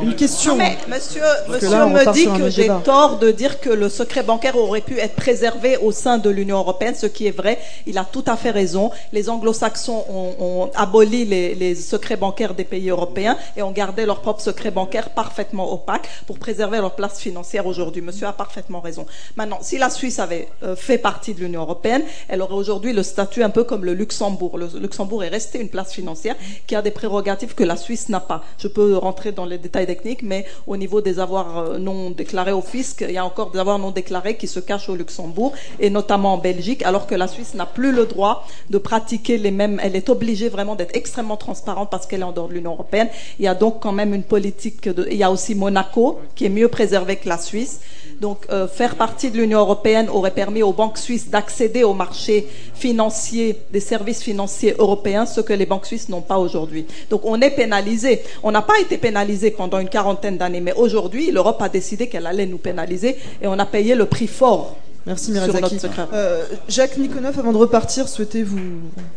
une question. mais monsieur, monsieur là, me dit que j'ai tort de dire que le secret bancaire aurait pu être préservé au sein de l'Union européenne, ce qui est vrai. Il a tout à fait raison. Les anglo-saxons ont, ont aboli les, les secrets bancaires des pays européens et ont gardé leurs propres secrets bancaires parfaitement opaques pour préserver leur place financière aujourd'hui. Monsieur a parfaitement raison. Maintenant, si la Suisse avait euh, fait partie de l'Union européenne, elle aurait aujourd'hui le statut un peu comme le Luxembourg. Le Luxembourg est resté une place financière qui a des prérogatives que la Suisse n'a pas. Je peux rentrer dans les détails techniques, mais au niveau des avoirs euh, non déclarés au fisc, il y a encore des avoirs non déclarés qui se cachent au Luxembourg et notamment en Belgique, alors que la Suisse n'a plus le droit de pratiquer les mêmes. Elle est obligée vraiment d'être extrêmement transparente parce qu'elle est en dehors de l'Union européenne. Il y a donc quand même une politique. De, il y a aussi Monaco qui est mieux préservé que la Suisse. Donc, euh, faire partie de l'Union européenne aurait permis aux banques suisses d'accéder au marché financier, des services financiers européens, ce que les banques suisses n'ont pas aujourd'hui. Donc, on est pénalisé. On n'a pas été pénalisé pendant une quarantaine d'années, mais aujourd'hui, l'Europe a décidé qu'elle allait nous pénaliser et on a payé le prix fort. Merci Mirazaki. Euh, Jacques Nikonov, avant de repartir, souhaitez-vous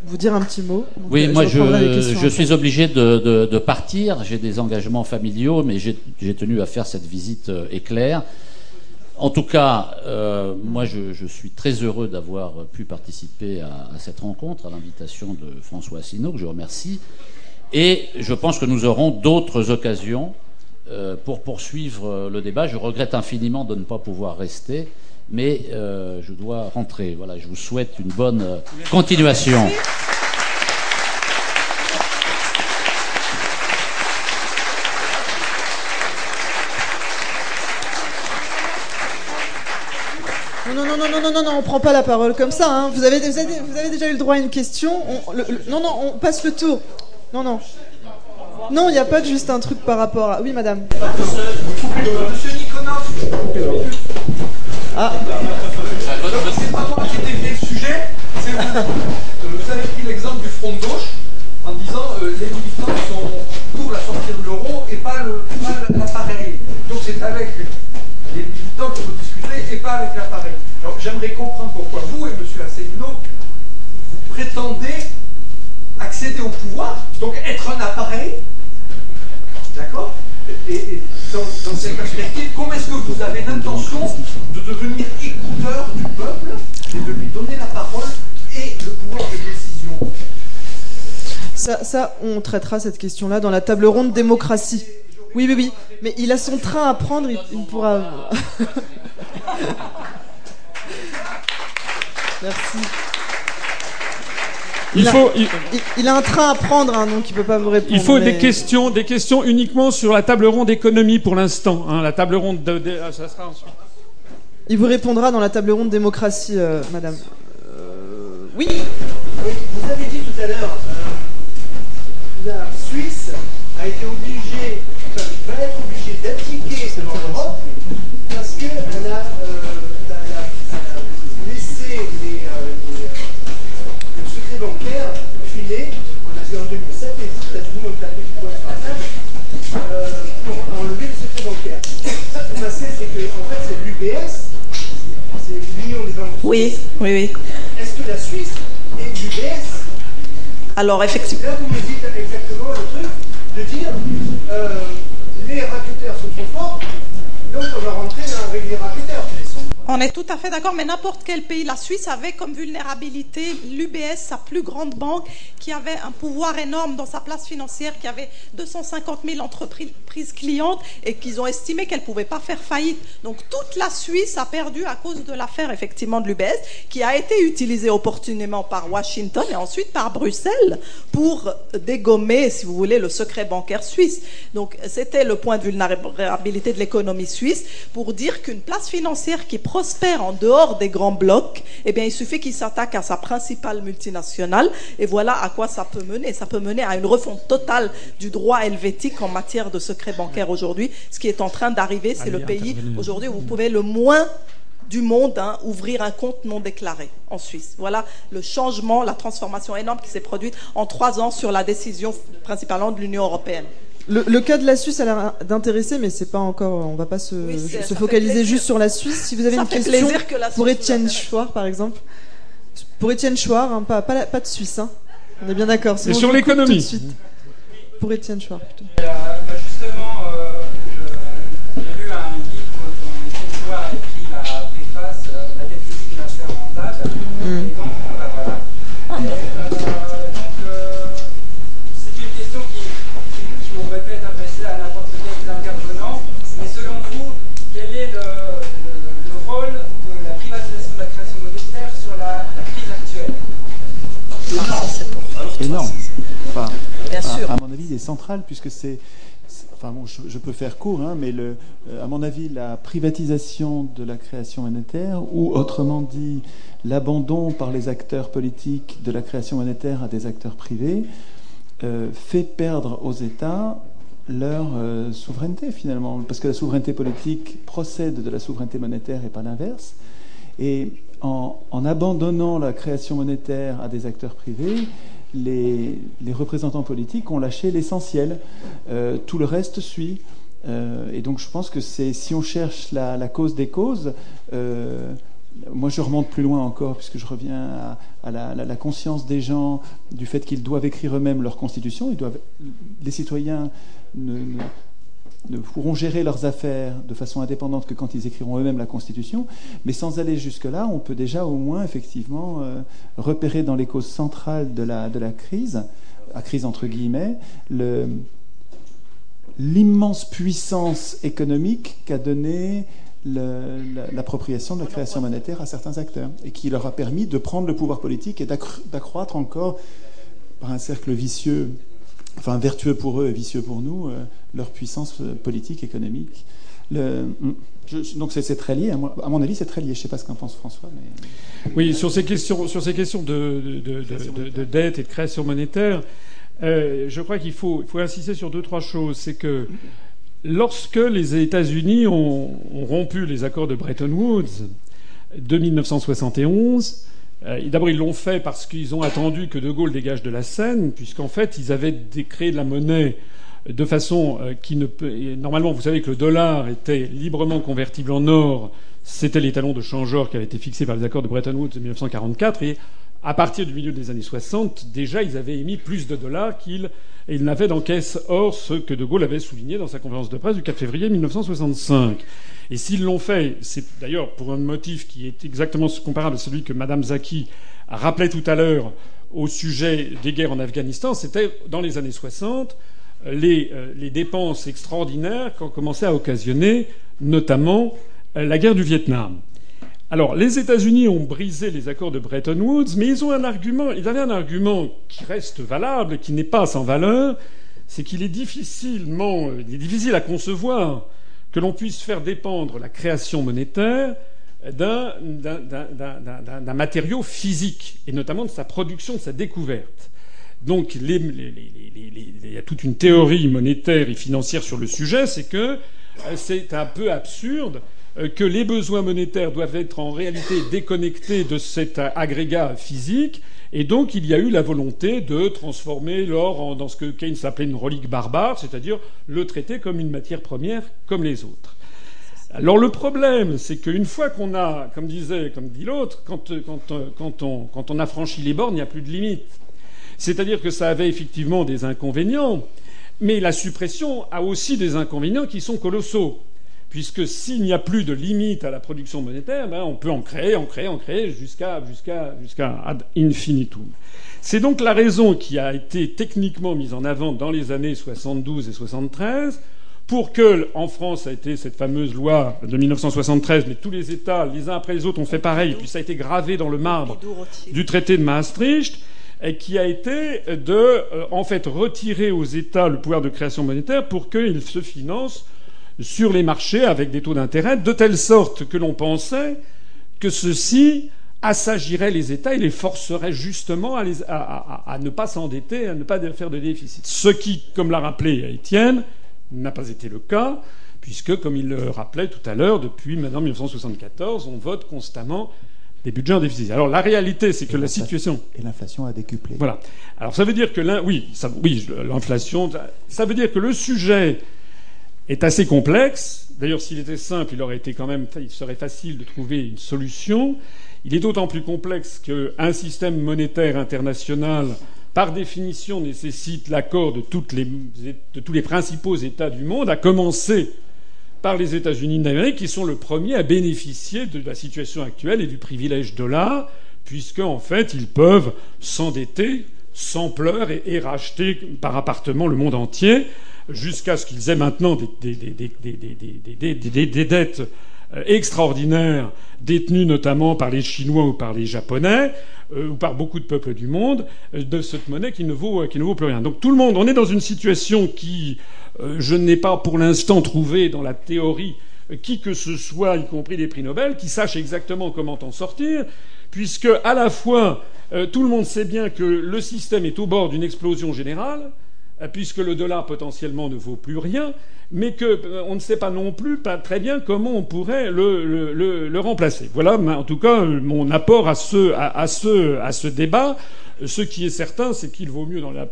vous dire un petit mot Oui, moi je, suis obligé de, partir. J'ai des engagements familiaux, mais j'ai tenu à faire cette visite euh, éclair. En tout cas, euh, moi je, suis très heureux d'avoir pu participer à, cette rencontre, à l'invitation de François Asselineau, que je remercie. Et je pense que nous aurons d'autres occasions pour poursuivre le débat. Je regrette infiniment de ne pas pouvoir rester mais euh, je dois rentrer. Voilà, je vous souhaite une bonne euh, continuation. Non, non, non, non, non, on prend pas la parole comme ça. Hein. Vous, avez, vous, avez, déjà eu le droit à une question. non, non, on passe le tour. Non, non. Non, il n'y a pas juste un truc par rapport à. Oui, madame. Ah. C'est pas moi qui ai dévié le sujet, c'est vous. Avez pris l'exemple du front de gauche en disant les militants sont pour la sortie de l'euro et pas l'appareil. Donc c'est avec les militants que vous discutez et pas avec l'appareil. Alors j'aimerais comprendre pourquoi vous et M. Asselineau, vous prétendez accéder au pouvoir, donc être un appareil, d'accord? Et, dans, cette perspective, comment est-ce que vous avez l'intention de devenir écouteur du peuple et de lui donner la parole et le pouvoir de décision? Ça, ça, on traitera cette question-là dans la table ronde démocratie. Oui, oui, oui. Mais il a son train à prendre, il, il pourra. [laughs] Merci. Il, faut, il, a un train à prendre, hein, donc il peut pas vous répondre. Il faut des questions, des questions uniquement sur la table ronde économie pour l'instant. Hein, la table ronde, de, ah, ça sera ensuite. Il vous répondra dans la table ronde démocratie, euh, Madame. Euh, oui. Vous avez dit tout à l'heure, euh, la Suisse a été obligée, enfin, va être obligée d'appliquer dans l'Europe parce qu'elle a en 2007, les États-Unis ont tapé du poing sur la table euh, pour enlever le secret bancaire. Ça, qui s'est passé, c'est que en fait, c'est l'UBS, c'est l'Union des banques. Oui, oui, oui. Est-ce que la Suisse est l'UBS Alors, effectivement. Là, vous me dites exactement le truc de dire euh, les racketeurs sont trop forts, donc on va rentrer avec les racketeurs. On est tout à fait d'accord, mais n'importe quel pays, la Suisse avait comme vulnérabilité l'UBS, sa plus grande banque, qui avait un pouvoir énorme dans sa place financière, qui avait 250 000 entreprises clientes et qu'ils ont estimé qu'elle ne pouvait pas faire faillite. Donc toute la Suisse a perdu à cause de l'affaire effectivement de l'UBS, qui a été utilisée opportunément par Washington et ensuite par Bruxelles pour dégommer, si vous voulez, le secret bancaire suisse. Donc c'était le point de vulnérabilité de l'économie suisse pour dire qu'une place financière qui prospère en dehors des grands blocs, eh bien, il suffit qu'il s'attaque à sa principale multinationale, et voilà à quoi ça peut mener. Ça peut mener à une refonte totale du droit helvétique en matière de secret bancaire aujourd'hui. Ce qui est en train d'arriver, c'est le pays aujourd'hui où vous pouvez le moins du monde hein, ouvrir un compte non déclaré en Suisse. Voilà le changement, la transformation énorme qui s'est produite en trois ans sur la décision principalement de l'Union européenne. Le, cas de la Suisse a l'air d'intéresser, mais c'est pas encore. On va pas se, focaliser juste sur la Suisse. Si vous avez une question pour Étienne Chouard, par exemple, pour Étienne Chouard, hein, pas, pas, de Suisse, hein. on est bien d'accord. C'est sur l'économie. Pour Étienne Chouard, plutôt. Puisque c'est. Enfin bon, je, peux faire court, hein, mais euh, à mon avis, la privatisation de la création monétaire, ou autrement dit, l'abandon par les acteurs politiques de la création monétaire à des acteurs privés, euh, fait perdre aux États leur euh, souveraineté finalement, parce que la souveraineté politique procède de la souveraineté monétaire et pas l'inverse. Et en, abandonnant la création monétaire à des acteurs privés, les, représentants politiques ont lâché l'essentiel. Euh, tout le reste suit. Euh, et donc je pense que c'est si on cherche la, cause des causes, moi je remonte plus loin encore, puisque je reviens à, la, conscience des gens du fait qu'ils doivent écrire eux-mêmes leur constitution. Ils doivent, les citoyens ne, pourront gérer leurs affaires de façon indépendante que quand ils écriront eux-mêmes la Constitution. Mais sans aller jusque-là, on peut déjà au moins effectivement euh, repérer dans les causes centrales de la, de la crise, la crise entre guillemets, l'immense puissance économique qu'a donnée l'appropriation de la création monétaire à certains acteurs et qui leur a permis de prendre le pouvoir politique et d'accroître encore par un cercle vicieux enfin vertueux pour eux et vicieux pour nous, euh, leur puissance euh, politique, économique. Le, mm, donc c'est très lié. À, mon avis, c'est très lié. Je ne sais pas ce qu'en pense François. Mais... Oui, sur ces questions, sur ces questions de, de, dette et de création monétaire, euh, je crois qu'il faut, insister sur deux trois choses. C'est que lorsque les États-Unis ont, ont, rompu les accords de Bretton Woods de 1971, euh, d'abord, ils l'ont fait parce qu'ils ont attendu que De Gaulle dégage de la scène, puisqu'en fait, ils avaient créé de la monnaie de façon euh, qui ne peut. Normalement, vous savez que le dollar était librement convertible en or. C'était l'étalon de change-or qui avait été fixé par les accords de Bretton Woods de 1944. Et à partir du milieu des années 60, déjà, ils avaient émis plus de dollars qu'ils n'avaient dans caisse or ce que De Gaulle avait souligné dans sa conférence de presse du 4 février 1965. Et s'ils l'ont fait, c'est d'ailleurs pour un motif qui est exactement comparable à celui que Mme Zaki rappelait tout à l'heure au sujet des guerres en Afghanistan, c'était dans les années 60 les, euh, les dépenses extraordinaires qu'ont commencé à occasionner notamment euh, la guerre du Vietnam. Alors, les États-Unis ont brisé les accords de Bretton Woods, mais ils ont un argument, ils avaient un argument qui reste valable, qui n'est pas sans valeur, c'est qu'il est difficilement, il est difficile à concevoir que l'on puisse faire dépendre la création monétaire d'un matériau physique, et notamment de sa production, de sa découverte. Donc il y a toute une théorie monétaire et financière sur le sujet, c'est que euh, c'est un peu absurde que les besoins monétaires doivent être en réalité déconnectés de cet agrégat physique et donc il y a eu la volonté de transformer l'or dans ce que Keynes appelait une relique barbare, c'est-à-dire le traiter comme une matière première comme les autres. Alors le problème, c'est qu'une fois qu'on a, comme disait, comme dit l'autre, quand, on, quand on a franchi les bornes, il n'y a plus de limite. C'est-à-dire que ça avait effectivement des inconvénients, mais la suppression a aussi des inconvénients qui sont colossaux puisque s'il n'y a plus de limite à la production monétaire, ben on peut en créer, en créer, en créer jusqu'à jusqu'à ad infinitum. C'est donc la raison qui a été techniquement mise en avant dans les années 72 et 73 pour que, en France, a été cette fameuse loi de 1973, mais tous les États, les uns après les autres, ont fait pareil, puis ça a été gravé dans le marbre du traité de Maastricht, et qui a été de, euh, en fait, retirer aux États le pouvoir de création monétaire pour qu'ils se financent sur les marchés avec des taux d'intérêt, de telle sorte que l'on pensait que ceci assagirait les États et les forcerait justement à, ne pas s'endetter, à ne pas faire de déficit. Ce qui, comme l'a rappelé Étienne, n'a pas été le cas, puisque, comme il le rappelait tout à l'heure, depuis maintenant 1974, on vote constamment des budgets en déficit. Alors la réalité, c'est que la situation et l'inflation a décuplé. Voilà. Alors ça veut dire que oui, oui, l'inflation, ça veut dire que le sujet est assez complexe. D'ailleurs, s'il était simple, il aurait été quand même, il serait facile de trouver une solution. Il est d'autant plus complexe qu'un système monétaire international, par définition, nécessite l'accord de, tous les principaux États du monde, à commencer par les États-Unis d'Amérique, qui sont le premier à bénéficier de la situation actuelle et du privilège dollar, puisque en fait, ils peuvent s'endetter sans et racheter par appartement le monde entier jusqu'à ce qu'ils aient maintenant des, dettes extraordinaires détenues notamment par les Chinois ou par les Japonais ou par beaucoup de peuples du monde de cette monnaie qui ne vaut qui ne vaut plus rien. Donc tout le monde, on est dans une situation qui je n'ai pas pour l'instant trouvé dans la théorie qui que ce soit, y compris des prix Nobel, qui sache exactement comment en sortir, puisque à la fois tout le monde sait bien que le système est au bord d'une explosion générale, euh, puisque le dollar potentiellement ne vaut plus rien, mais qu'on euh, ne sait pas non plus pas très bien comment on pourrait le, remplacer. Voilà, en tout cas, mon apport à ce, à, ce, à ce débat. Ce qui est certain, c'est qu'il vaut mieux, dans la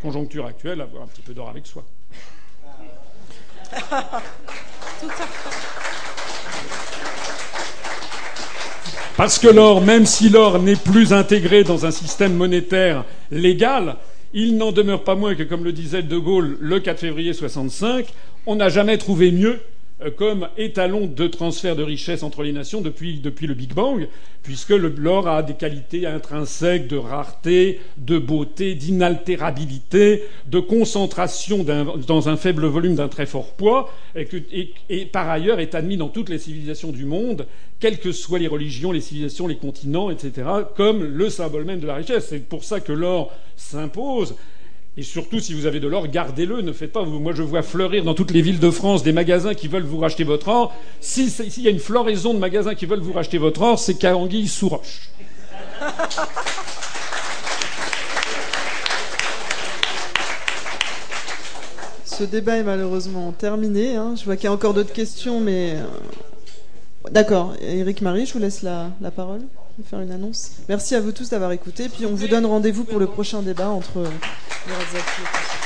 conjoncture actuelle, avoir un petit peu d'or avec soi. Parce que l'or, même si l'or n'est plus intégré dans un système monétaire légal, il n'en demeure pas moins que, comme le disait De Gaulle le 4 février 65, on n'a jamais trouvé mieux comme étalon de transfert de richesse entre les nations depuis, depuis le Big Bang, puisque l'or a des qualités intrinsèques de rareté, de beauté, d'inaltérabilité, de concentration dans un faible volume d'un très fort poids, et, et, par ailleurs est admis dans toutes les civilisations du monde, quelles que soient les religions, les civilisations, les continents, etc., comme le symbole même de la richesse. C'est pour ça que l'or s'impose. Et surtout, si vous avez de l'or, gardez-le. Ne faites pas. Moi, je vois fleurir dans toutes les villes de France des magasins qui veulent vous racheter votre or. S'il y a une floraison de magasins qui veulent vous racheter votre or, c'est Caranguille sous roche. Ce débat est malheureusement terminé. Hein. Je vois qu'il y a encore d'autres questions, mais. Euh, d'accord. Eric Marie, je vous laisse la, la parole faire une annonce. Merci à vous tous d'avoir écouté. Puis on vous donne rendez-vous pour le prochain débat entre les